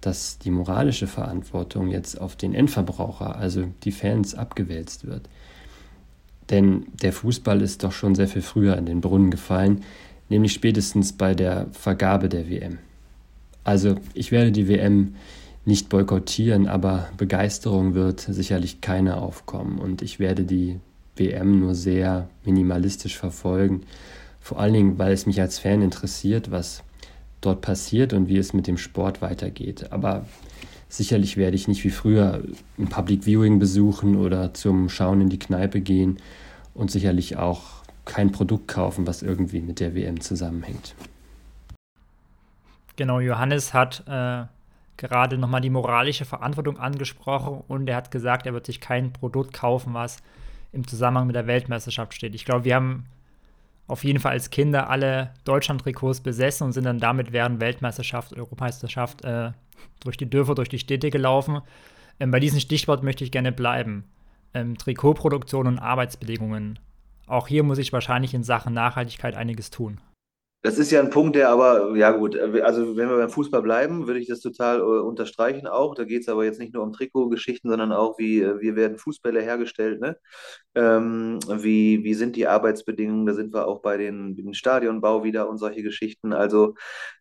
dass die moralische Verantwortung jetzt auf den Endverbraucher, also die Fans, abgewälzt wird. Denn der Fußball ist doch schon sehr viel früher in den Brunnen gefallen, nämlich spätestens bei der Vergabe der WM. Also ich werde die WM nicht boykottieren, aber Begeisterung wird sicherlich keine aufkommen und ich werde die WM nur sehr minimalistisch verfolgen, vor allen Dingen, weil es mich als Fan interessiert, was dort passiert und wie es mit dem Sport weitergeht. Aber sicherlich werde ich nicht wie früher ein Public Viewing besuchen oder zum Schauen in die Kneipe gehen und sicherlich auch kein Produkt kaufen, was irgendwie mit der WM zusammenhängt. Genau, Johannes hat äh, gerade nochmal die moralische Verantwortung angesprochen und er hat gesagt, er wird sich kein Produkt kaufen, was im Zusammenhang mit der Weltmeisterschaft steht. Ich glaube, wir haben auf jeden Fall als Kinder alle Deutschland-Trikots besessen und sind dann damit während Weltmeisterschaft, Europameisterschaft äh, durch die Dörfer, durch die Städte gelaufen. Ähm, bei diesem Stichwort möchte ich gerne bleiben ähm, Trikotproduktion und Arbeitsbedingungen. Auch hier muss ich wahrscheinlich in Sachen Nachhaltigkeit einiges tun. Das ist ja ein Punkt, der aber, ja gut, also wenn wir beim Fußball bleiben, würde ich das total äh, unterstreichen auch. Da geht es aber jetzt nicht nur um Trikotgeschichten, sondern auch, wie, äh, wie werden Fußbälle hergestellt, ne? Ähm, wie, wie sind die Arbeitsbedingungen? Da sind wir auch bei den, dem Stadionbau wieder und solche Geschichten. Also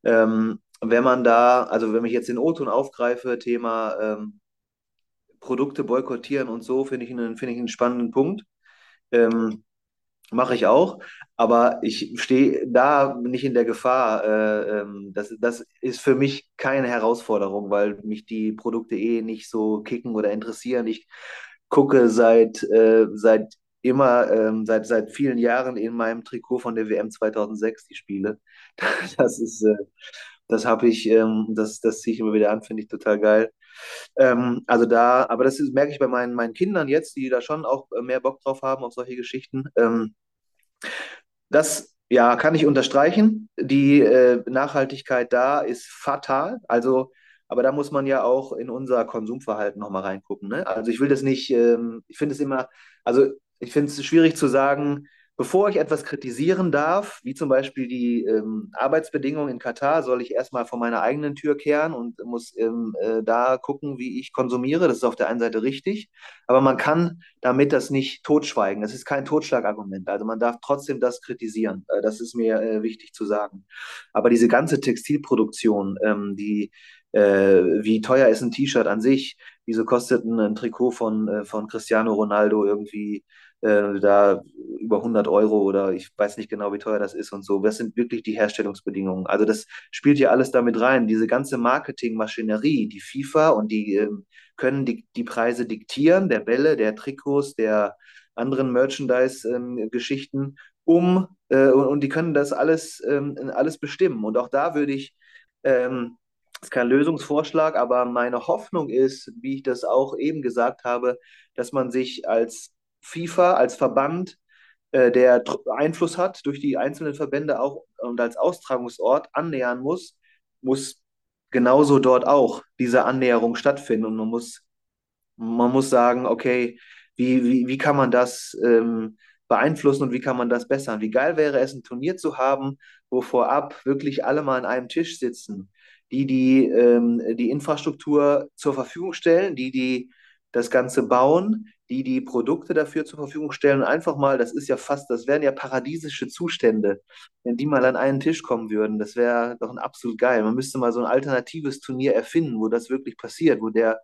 ähm, wenn man da, also wenn ich jetzt den O-Ton aufgreife, Thema ähm, Produkte boykottieren und so, finde ich, einen, find ich einen spannenden Punkt. Ähm, Mache ich auch, aber ich stehe da nicht in der Gefahr. Äh, ähm, das, das ist für mich keine Herausforderung, weil mich die Produkte eh nicht so kicken oder interessieren. Ich gucke seit, äh, seit immer, ähm, seit, seit vielen Jahren in meinem Trikot von der WM 2006 die Spiele. [LAUGHS] Das ist, äh, Das habe ich, ähm, das, das ziehe ich immer wieder an, finde ich total geil. Ähm, also da, aber das ist, merke ich bei meinen, meinen Kindern jetzt, die da schon auch mehr Bock drauf haben auf solche Geschichten. Ähm, das ja, kann ich unterstreichen. Die äh, Nachhaltigkeit da ist fatal. Also, aber da muss man ja auch in unser Konsumverhalten nochmal reingucken. Ne? Also ich will das nicht, ähm, ich finde es immer, also ich finde es schwierig zu sagen, Bevor ich etwas kritisieren darf, wie zum Beispiel die ähm, Arbeitsbedingungen in Katar, soll ich erstmal vor meiner eigenen Tür kehren und muss ähm, äh, da gucken, wie ich konsumiere. Das ist auf der einen Seite richtig, aber man kann damit das nicht totschweigen. Das ist kein Totschlagargument. Also man darf trotzdem das kritisieren. Äh, das ist mir äh, wichtig zu sagen. Aber diese ganze Textilproduktion, ähm, die äh, wie teuer ist ein T-Shirt an sich? Wieso kostet ein, Trikot von, äh, von Cristiano Ronaldo irgendwie äh, da über 100 Euro oder ich weiß nicht genau, wie teuer das ist und so. Das sind wirklich die Herstellungsbedingungen. Also das spielt hier alles damit rein. Diese ganze Marketingmaschinerie, die FIFA und die äh, können die, die Preise diktieren, der Bälle, der Trikots, der anderen Merchandise-Geschichten, ähm, um äh, und, und, die können das alles, ähm, alles bestimmen. Und auch da würde ich ähm, ist kein Lösungsvorschlag, aber meine Hoffnung ist, wie ich das auch eben gesagt habe, dass man sich als FIFA als Verband, äh, der Einfluss hat durch die einzelnen Verbände auch und als Austragungsort annähern muss, muss genauso dort auch diese Annäherung stattfinden. Und man muss, man muss sagen, okay, wie, wie, wie kann man das ähm, beeinflussen und wie kann man das bessern? Wie geil wäre es, ein Turnier zu haben, wo vorab wirklich alle mal an einem Tisch sitzen, die die, ähm, die Infrastruktur zur Verfügung stellen, die die das Ganze bauen, die die Produkte dafür zur Verfügung stellen. Einfach mal, das ist ja fast, das wären ja paradiesische Zustände, wenn die mal an einen Tisch kommen würden. Das wäre doch ein absolut geil. Man müsste mal so ein alternatives Turnier erfinden, wo das wirklich passiert, wo der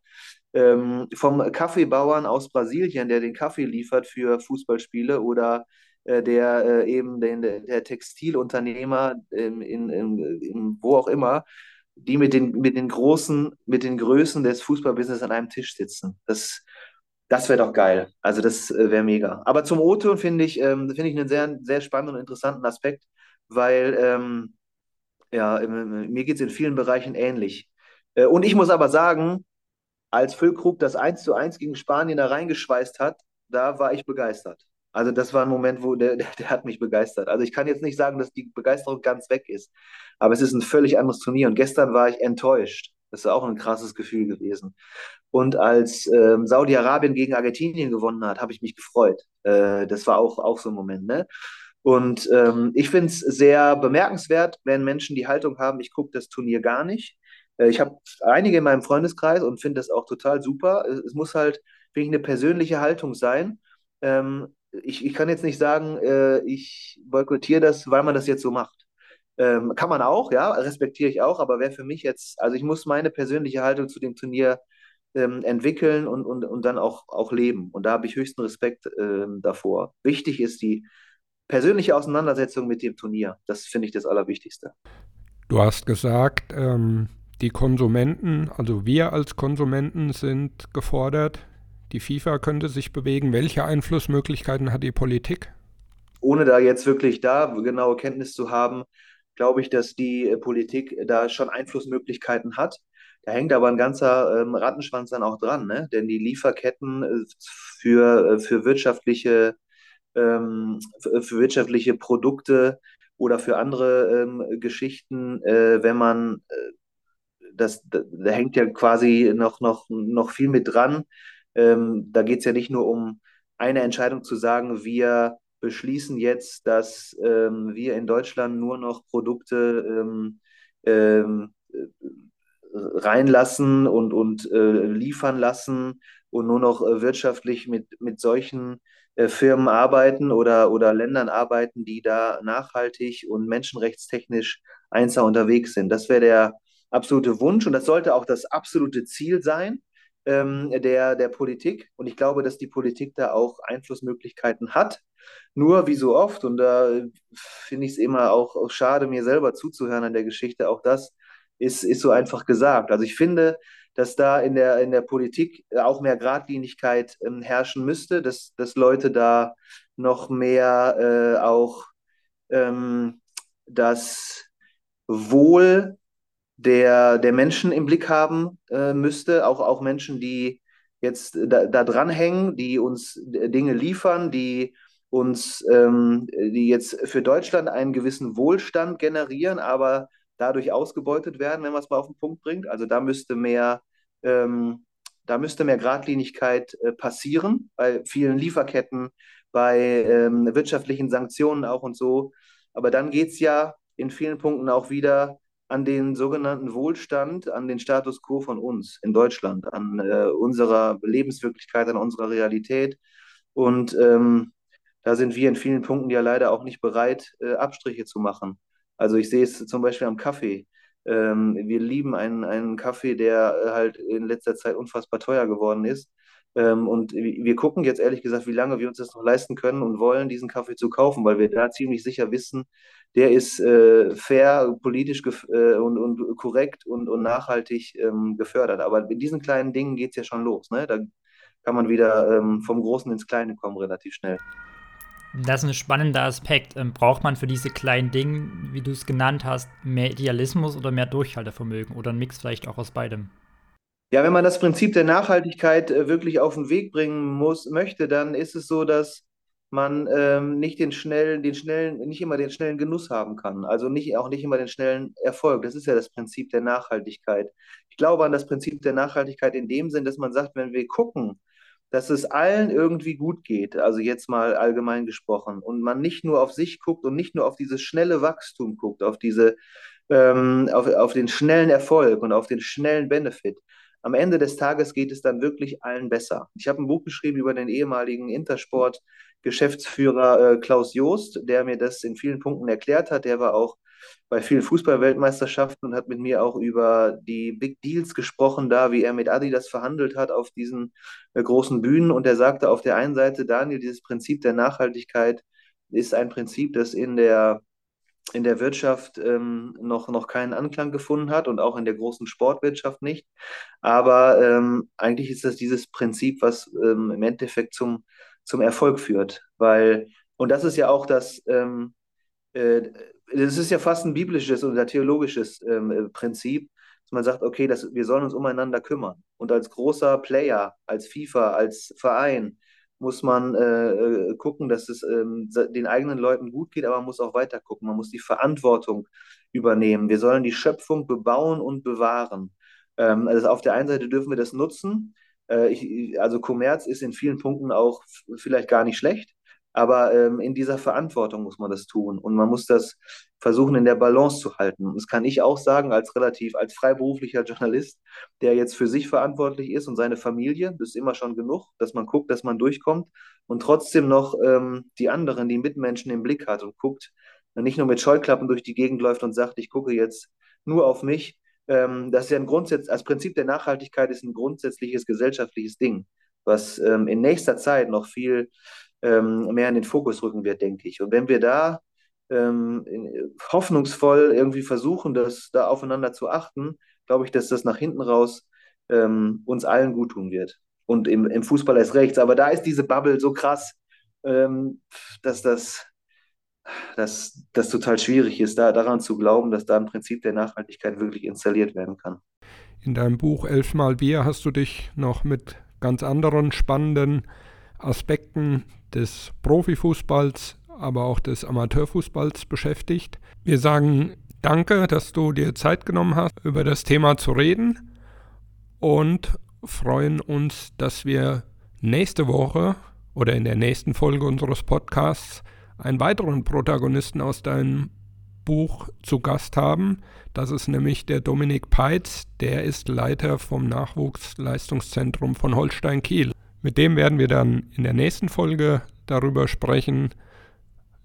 ähm, vom Kaffeebauern aus Brasilien, der den Kaffee liefert für Fußballspiele oder äh, der äh, eben den, der Textilunternehmer ähm, in, in, in, wo auch immer, die mit den, mit den großen, mit den Größen des Fußballbusiness an einem Tisch sitzen. Das, das wäre doch geil. Also das äh, wäre mega. Aber zum O-Ton finde ich, ähm, finde ich einen sehr, sehr spannenden und interessanten Aspekt, weil ähm, ja, mir geht es in vielen Bereichen ähnlich. Äh, und ich muss aber sagen, als Füllkrug das 1 zu 1 gegen Spanien da reingeschweißt hat, da war ich begeistert. Also das war ein Moment, wo der, der, der, hat mich begeistert. Also ich kann jetzt nicht sagen, dass die Begeisterung ganz weg ist, aber es ist ein völlig anderes Turnier. Und gestern war ich enttäuscht. Das ist auch ein krasses Gefühl gewesen. Und als ähm, Saudi-Arabien gegen Argentinien gewonnen hat, habe ich mich gefreut. Äh, das war auch, auch so ein Moment. Ne? Und ähm, ich finde es sehr bemerkenswert, wenn Menschen die Haltung haben, ich gucke das Turnier gar nicht. Äh, ich habe einige in meinem Freundeskreis und finde das auch total super. Es, es muss halt wirklich eine persönliche Haltung sein. Ähm, ich, ich kann jetzt nicht sagen, äh, ich boykottiere das, weil man das jetzt so macht. Ähm, kann man auch, ja, respektiere ich auch, aber wäre für mich jetzt, also ich muss meine persönliche Haltung zu dem Turnier ähm, entwickeln und, und, und dann auch, auch leben. Und da habe ich höchsten Respekt ähm, davor. Wichtig ist die persönliche Auseinandersetzung mit dem Turnier. Das finde ich das Allerwichtigste. Du hast gesagt, ähm, die Konsumenten, also wir als Konsumenten sind gefordert, die FIFA könnte sich bewegen. Welche Einflussmöglichkeiten hat die Politik? Ohne da jetzt wirklich da genaue Kenntnis zu haben, glaube ich, dass die Politik da schon Einflussmöglichkeiten hat. Da hängt aber ein ganzer ähm, Rattenschwanz dann auch dran, ne? denn die Lieferketten äh, für, äh, für, wirtschaftliche, ähm, für wirtschaftliche Produkte oder für andere ähm, Geschichten, äh, wenn man, äh, das, da, da, hängt ja quasi noch, noch, noch viel mit dran. Ähm, da geht es ja nicht nur um eine Entscheidung zu sagen, wir beschließen jetzt, dass ähm, wir in Deutschland nur noch Produkte ähm, ähm, reinlassen und, und äh, liefern lassen und nur noch äh, wirtschaftlich mit, mit solchen äh, Firmen arbeiten oder, oder Ländern arbeiten, die da nachhaltig und menschenrechtstechnisch einsam unterwegs sind. Das wäre der absolute Wunsch und das sollte auch das absolute Ziel sein ähm, der, der Politik. Und ich glaube, dass die Politik da auch Einflussmöglichkeiten hat. Nur wie so oft, und da finde ich es immer auch, auch schade, mir selber zuzuhören an der Geschichte, auch das ist, ist so einfach gesagt. Also ich finde, dass da in der, in der Politik auch mehr Gradlinigkeit ähm, herrschen müsste, dass, dass Leute da noch mehr äh, auch ähm, das Wohl der, der Menschen im Blick haben äh, müsste, auch, auch Menschen, die jetzt da, da dranhängen, die uns Dinge liefern, die uns, ähm, die jetzt für Deutschland einen gewissen Wohlstand generieren, aber dadurch ausgebeutet werden, wenn man es mal auf den Punkt bringt. Also da müsste mehr, ähm, da müsste mehr Geradlinigkeit äh, passieren bei vielen Lieferketten, bei ähm, wirtschaftlichen Sanktionen auch und so. Aber dann geht es ja in vielen Punkten auch wieder an den sogenannten Wohlstand, an den Status quo von uns in Deutschland, an äh, unserer Lebenswirklichkeit, an unserer Realität. Und ähm, da sind wir in vielen Punkten ja leider auch nicht bereit, äh, Abstriche zu machen. Also ich sehe es zum Beispiel am Kaffee. Ähm, wir lieben einen, einen Kaffee, der äh, halt in letzter Zeit unfassbar teuer geworden ist. Ähm, und wir gucken jetzt ehrlich gesagt, wie lange wir uns das noch leisten können und wollen, diesen Kaffee zu kaufen, weil wir da ziemlich sicher wissen, der ist äh, fair, politisch äh, und, und, korrekt und, und nachhaltig ähm, gefördert. Aber in diesen kleinen Dingen geht es ja schon los. Ne? Da kann man wieder ähm, vom Großen ins Kleine kommen, relativ schnell. Das ist ein spannender Aspekt. Ähm, braucht man für diese kleinen Dinge, wie du es genannt hast, mehr Idealismus oder mehr Durchhaltevermögen oder ein Mix vielleicht auch aus beidem? Ja, wenn man das Prinzip der Nachhaltigkeit äh, wirklich auf den Weg bringen muss, möchte, dann ist es so, dass man ähm, nicht den schnellen, den schnellen, nicht immer den schnellen Genuss haben kann. Also nicht, auch nicht immer den schnellen Erfolg. Das ist ja das Prinzip der Nachhaltigkeit. Ich glaube an das Prinzip der Nachhaltigkeit in dem Sinn, dass man sagt, wenn wir gucken, dass es allen irgendwie gut geht, also jetzt mal allgemein gesprochen, und man nicht nur auf sich guckt und nicht nur auf dieses schnelle Wachstum guckt, auf diese, ähm, auf, auf den schnellen Erfolg und auf den schnellen Benefit, am Ende des Tages geht es dann wirklich allen besser. Ich habe ein Buch geschrieben über den ehemaligen Intersport-Geschäftsführer äh, Klaus Joost, der mir das in vielen Punkten erklärt hat. Der war auch bei vielen Fußballweltmeisterschaften und hat mit mir auch über die Big Deals gesprochen, da wie er mit Adidas verhandelt hat auf diesen äh, großen Bühnen. Und er sagte auf der einen Seite, Daniel, dieses Prinzip der Nachhaltigkeit ist ein Prinzip, das in der in der Wirtschaft ähm, noch, noch keinen Anklang gefunden hat und auch in der großen Sportwirtschaft nicht. Aber ähm, eigentlich ist das dieses Prinzip, was ähm, im Endeffekt zum, zum Erfolg führt. Weil, und das ist ja auch das, ähm, äh, das ist ja fast ein biblisches oder theologisches ähm, Prinzip, dass man sagt, okay, das, wir sollen uns umeinander kümmern. Und als großer Player, als FIFA, als Verein, muss man äh, äh, gucken, dass es ähm, den eigenen Leuten gut geht, aber man muss auch weiter gucken. Man muss die Verantwortung übernehmen. Wir sollen die Schöpfung bebauen und bewahren. Ähm, also auf der einen Seite dürfen wir das nutzen. Äh, ich, also Kommerz ist in vielen Punkten auch vielleicht gar nicht schlecht. Aber ähm, in dieser Verantwortung muss man das tun und man muss das versuchen, in der Balance zu halten. Und das kann ich auch sagen, als relativ, als freiberuflicher Journalist, der jetzt für sich verantwortlich ist und seine Familie, das ist immer schon genug, dass man guckt, dass man durchkommt und trotzdem noch ähm, die anderen, die Mitmenschen im Blick hat und guckt, nicht nur mit Scheuklappen durch die Gegend läuft und sagt, ich gucke jetzt nur auf mich. Ähm, das ist ja ein Grundsatz, als Prinzip der Nachhaltigkeit ist ein grundsätzliches gesellschaftliches Ding, was ähm, in nächster Zeit noch viel ähm, mehr in den Fokus rücken wird, denke ich. Und wenn wir da ähm, hoffnungsvoll irgendwie versuchen, das da aufeinander zu achten, glaube ich, dass das nach hinten raus ähm, uns allen gut tun wird. Und im, im Fußball erst rechts. Aber da ist diese Bubble so krass, ähm, dass das dass das total schwierig ist, da daran zu glauben, dass da ein Prinzip der Nachhaltigkeit wirklich installiert werden kann. In deinem Buch Elfmal Bier hast du dich noch mit ganz anderen spannenden Aspekten des Profifußballs, aber auch des Amateurfußballs beschäftigt. Wir sagen danke, dass du dir Zeit genommen hast, über das Thema zu reden und freuen uns, dass wir nächste Woche oder in der nächsten Folge unseres Podcasts einen weiteren Protagonisten aus deinem Buch zu Gast haben. Das ist nämlich der Dominik Peitz, der ist Leiter vom Nachwuchsleistungszentrum von Holstein Kiel. Mit dem werden wir dann in der nächsten Folge darüber sprechen,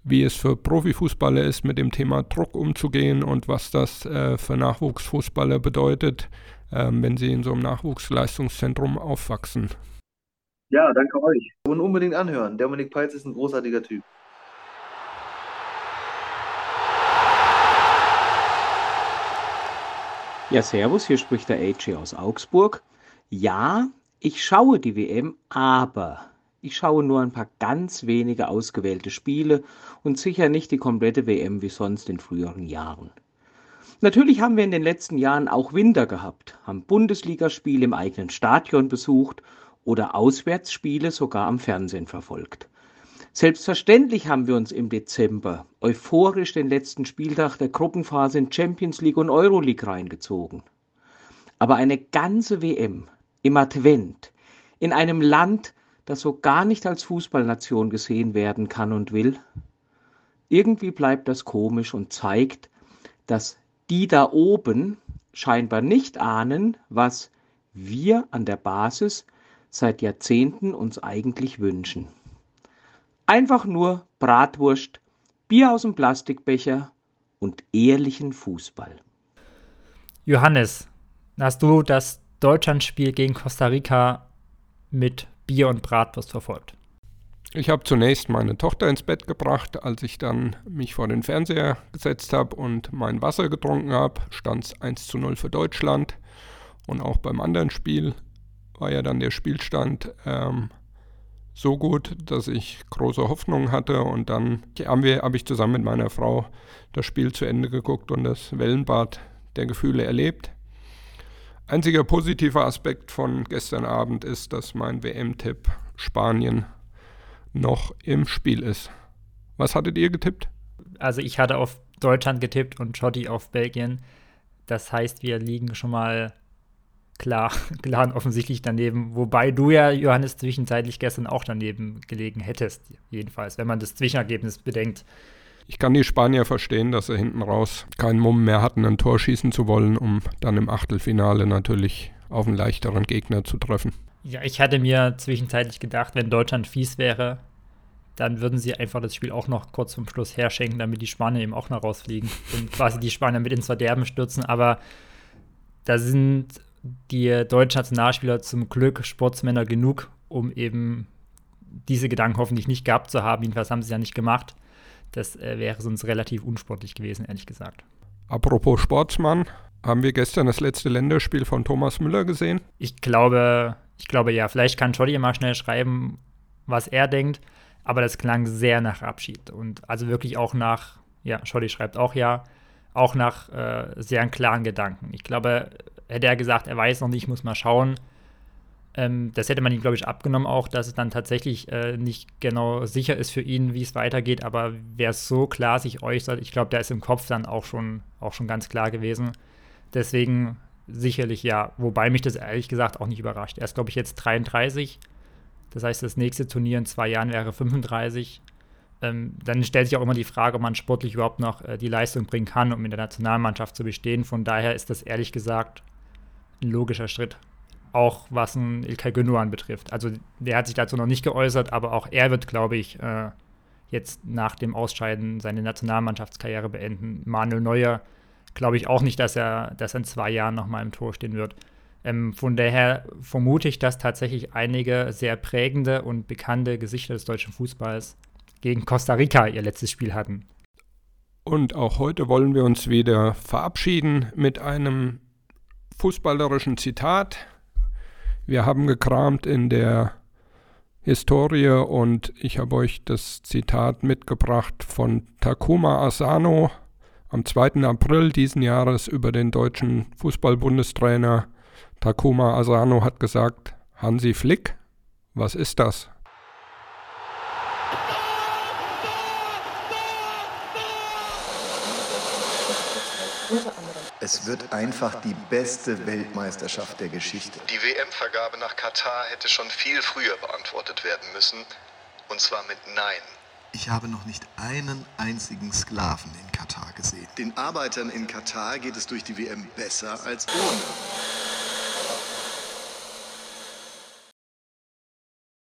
wie es für Profifußballer ist, mit dem Thema Druck umzugehen und was das äh, für Nachwuchsfußballer bedeutet, äh, wenn sie in so einem Nachwuchsleistungszentrum aufwachsen. Ja, danke euch. Und unbedingt anhören. Dominik Peitz ist ein großartiger Typ. Ja, Servus, hier spricht der AJ aus Augsburg. Ja, ich schaue die WM, aber ich schaue nur ein paar ganz wenige ausgewählte Spiele und sicher nicht die komplette WM wie sonst in früheren Jahren. Natürlich haben wir in den letzten Jahren auch Winter gehabt, haben Bundesligaspiele im eigenen Stadion besucht oder Auswärtsspiele sogar am Fernsehen verfolgt. Selbstverständlich haben wir uns im Dezember euphorisch den letzten Spieltag der Gruppenphase in Champions League und Euroleague reingezogen. Aber eine ganze WM im Advent in einem Land, das so gar nicht als Fußballnation gesehen werden kann und will, irgendwie bleibt das komisch und zeigt, dass die da oben scheinbar nicht ahnen, was wir an der Basis seit Jahrzehnten uns eigentlich wünschen. Einfach nur Bratwurst, Bier aus dem Plastikbecher und ehrlichen Fußball. Johannes, hast du das Deutschlandspiel gegen Costa Rica mit Bier und Bratwurst verfolgt? Ich habe zunächst meine Tochter ins Bett gebracht. Als ich dann mich vor den Fernseher gesetzt habe und mein Wasser getrunken habe, stand es 1 zu 0 für Deutschland. Und auch beim anderen Spiel war ja dann der Spielstand ähm, so gut, dass ich große Hoffnung hatte. Und dann habe hab ich zusammen mit meiner Frau das Spiel zu Ende geguckt und das Wellenbad der Gefühle erlebt. Einziger positiver Aspekt von gestern Abend ist, dass mein WM-Tipp Spanien noch im Spiel ist. Was hattet ihr getippt? Also ich hatte auf Deutschland getippt und Schotti auf Belgien. Das heißt, wir liegen schon mal klar, [LAUGHS] klar und offensichtlich daneben. Wobei du ja, Johannes, zwischenzeitlich gestern auch daneben gelegen hättest, jedenfalls, wenn man das Zwischenergebnis bedenkt. Ich kann die Spanier verstehen, dass sie hinten raus keinen Mumm mehr hatten, ein Tor schießen zu wollen, um dann im Achtelfinale natürlich auf einen leichteren Gegner zu treffen. Ja, ich hatte mir zwischenzeitlich gedacht, wenn Deutschland fies wäre, dann würden sie einfach das Spiel auch noch kurz zum Schluss herschenken, damit die Spanier eben auch noch rausfliegen [LAUGHS] und quasi die Spanier mit ins Verderben stürzen. Aber da sind die deutschen Nationalspieler zum Glück Sportsmänner genug, um eben diese Gedanken hoffentlich nicht gehabt zu haben. Jedenfalls haben sie es ja nicht gemacht. Das äh, wäre sonst relativ unsportlich gewesen, ehrlich gesagt. Apropos Sportsmann, haben wir gestern das letzte Länderspiel von Thomas Müller gesehen? Ich glaube, ich glaube ja. Vielleicht kann Jolly mal schnell schreiben, was er denkt. Aber das klang sehr nach Abschied. Und also wirklich auch nach, ja, Jolly schreibt auch ja, auch nach äh, sehr klaren Gedanken. Ich glaube, hätte er gesagt, er weiß noch nicht, muss mal schauen. Ähm, das hätte man ihm, glaube ich, abgenommen auch, dass es dann tatsächlich äh, nicht genau sicher ist für ihn, wie es weitergeht. Aber wer so klar sich äußert, ich glaube, der ist im Kopf dann auch schon, auch schon ganz klar gewesen. Deswegen sicherlich ja. Wobei mich das ehrlich gesagt auch nicht überrascht. Er ist, glaube ich, jetzt 33. Das heißt, das nächste Turnier in zwei Jahren wäre 35. Ähm, dann stellt sich auch immer die Frage, ob man sportlich überhaupt noch äh, die Leistung bringen kann, um in der Nationalmannschaft zu bestehen. Von daher ist das ehrlich gesagt ein logischer Schritt. Auch was ein Ilkay Gündogan betrifft. Also der hat sich dazu noch nicht geäußert, aber auch er wird, glaube ich, äh, jetzt nach dem Ausscheiden seine Nationalmannschaftskarriere beenden. Manuel Neuer glaube ich auch nicht, dass er, dass er in zwei Jahren nochmal im Tor stehen wird. Ähm, von daher vermute ich, dass tatsächlich einige sehr prägende und bekannte Gesichter des deutschen Fußballs gegen Costa Rica ihr letztes Spiel hatten. Und auch heute wollen wir uns wieder verabschieden mit einem fußballerischen Zitat. Wir haben gekramt in der Historie und ich habe euch das Zitat mitgebracht von Takuma Asano, am 2. April diesen Jahres über den deutschen Fußballbundestrainer Takuma Asano hat gesagt, Hansi Flick, was ist das? Es wird einfach die beste Weltmeisterschaft der Geschichte. Die WM-Vergabe nach Katar hätte schon viel früher beantwortet werden müssen. Und zwar mit Nein. Ich habe noch nicht einen einzigen Sklaven in Katar gesehen. Den Arbeitern in Katar geht es durch die WM besser als ohne.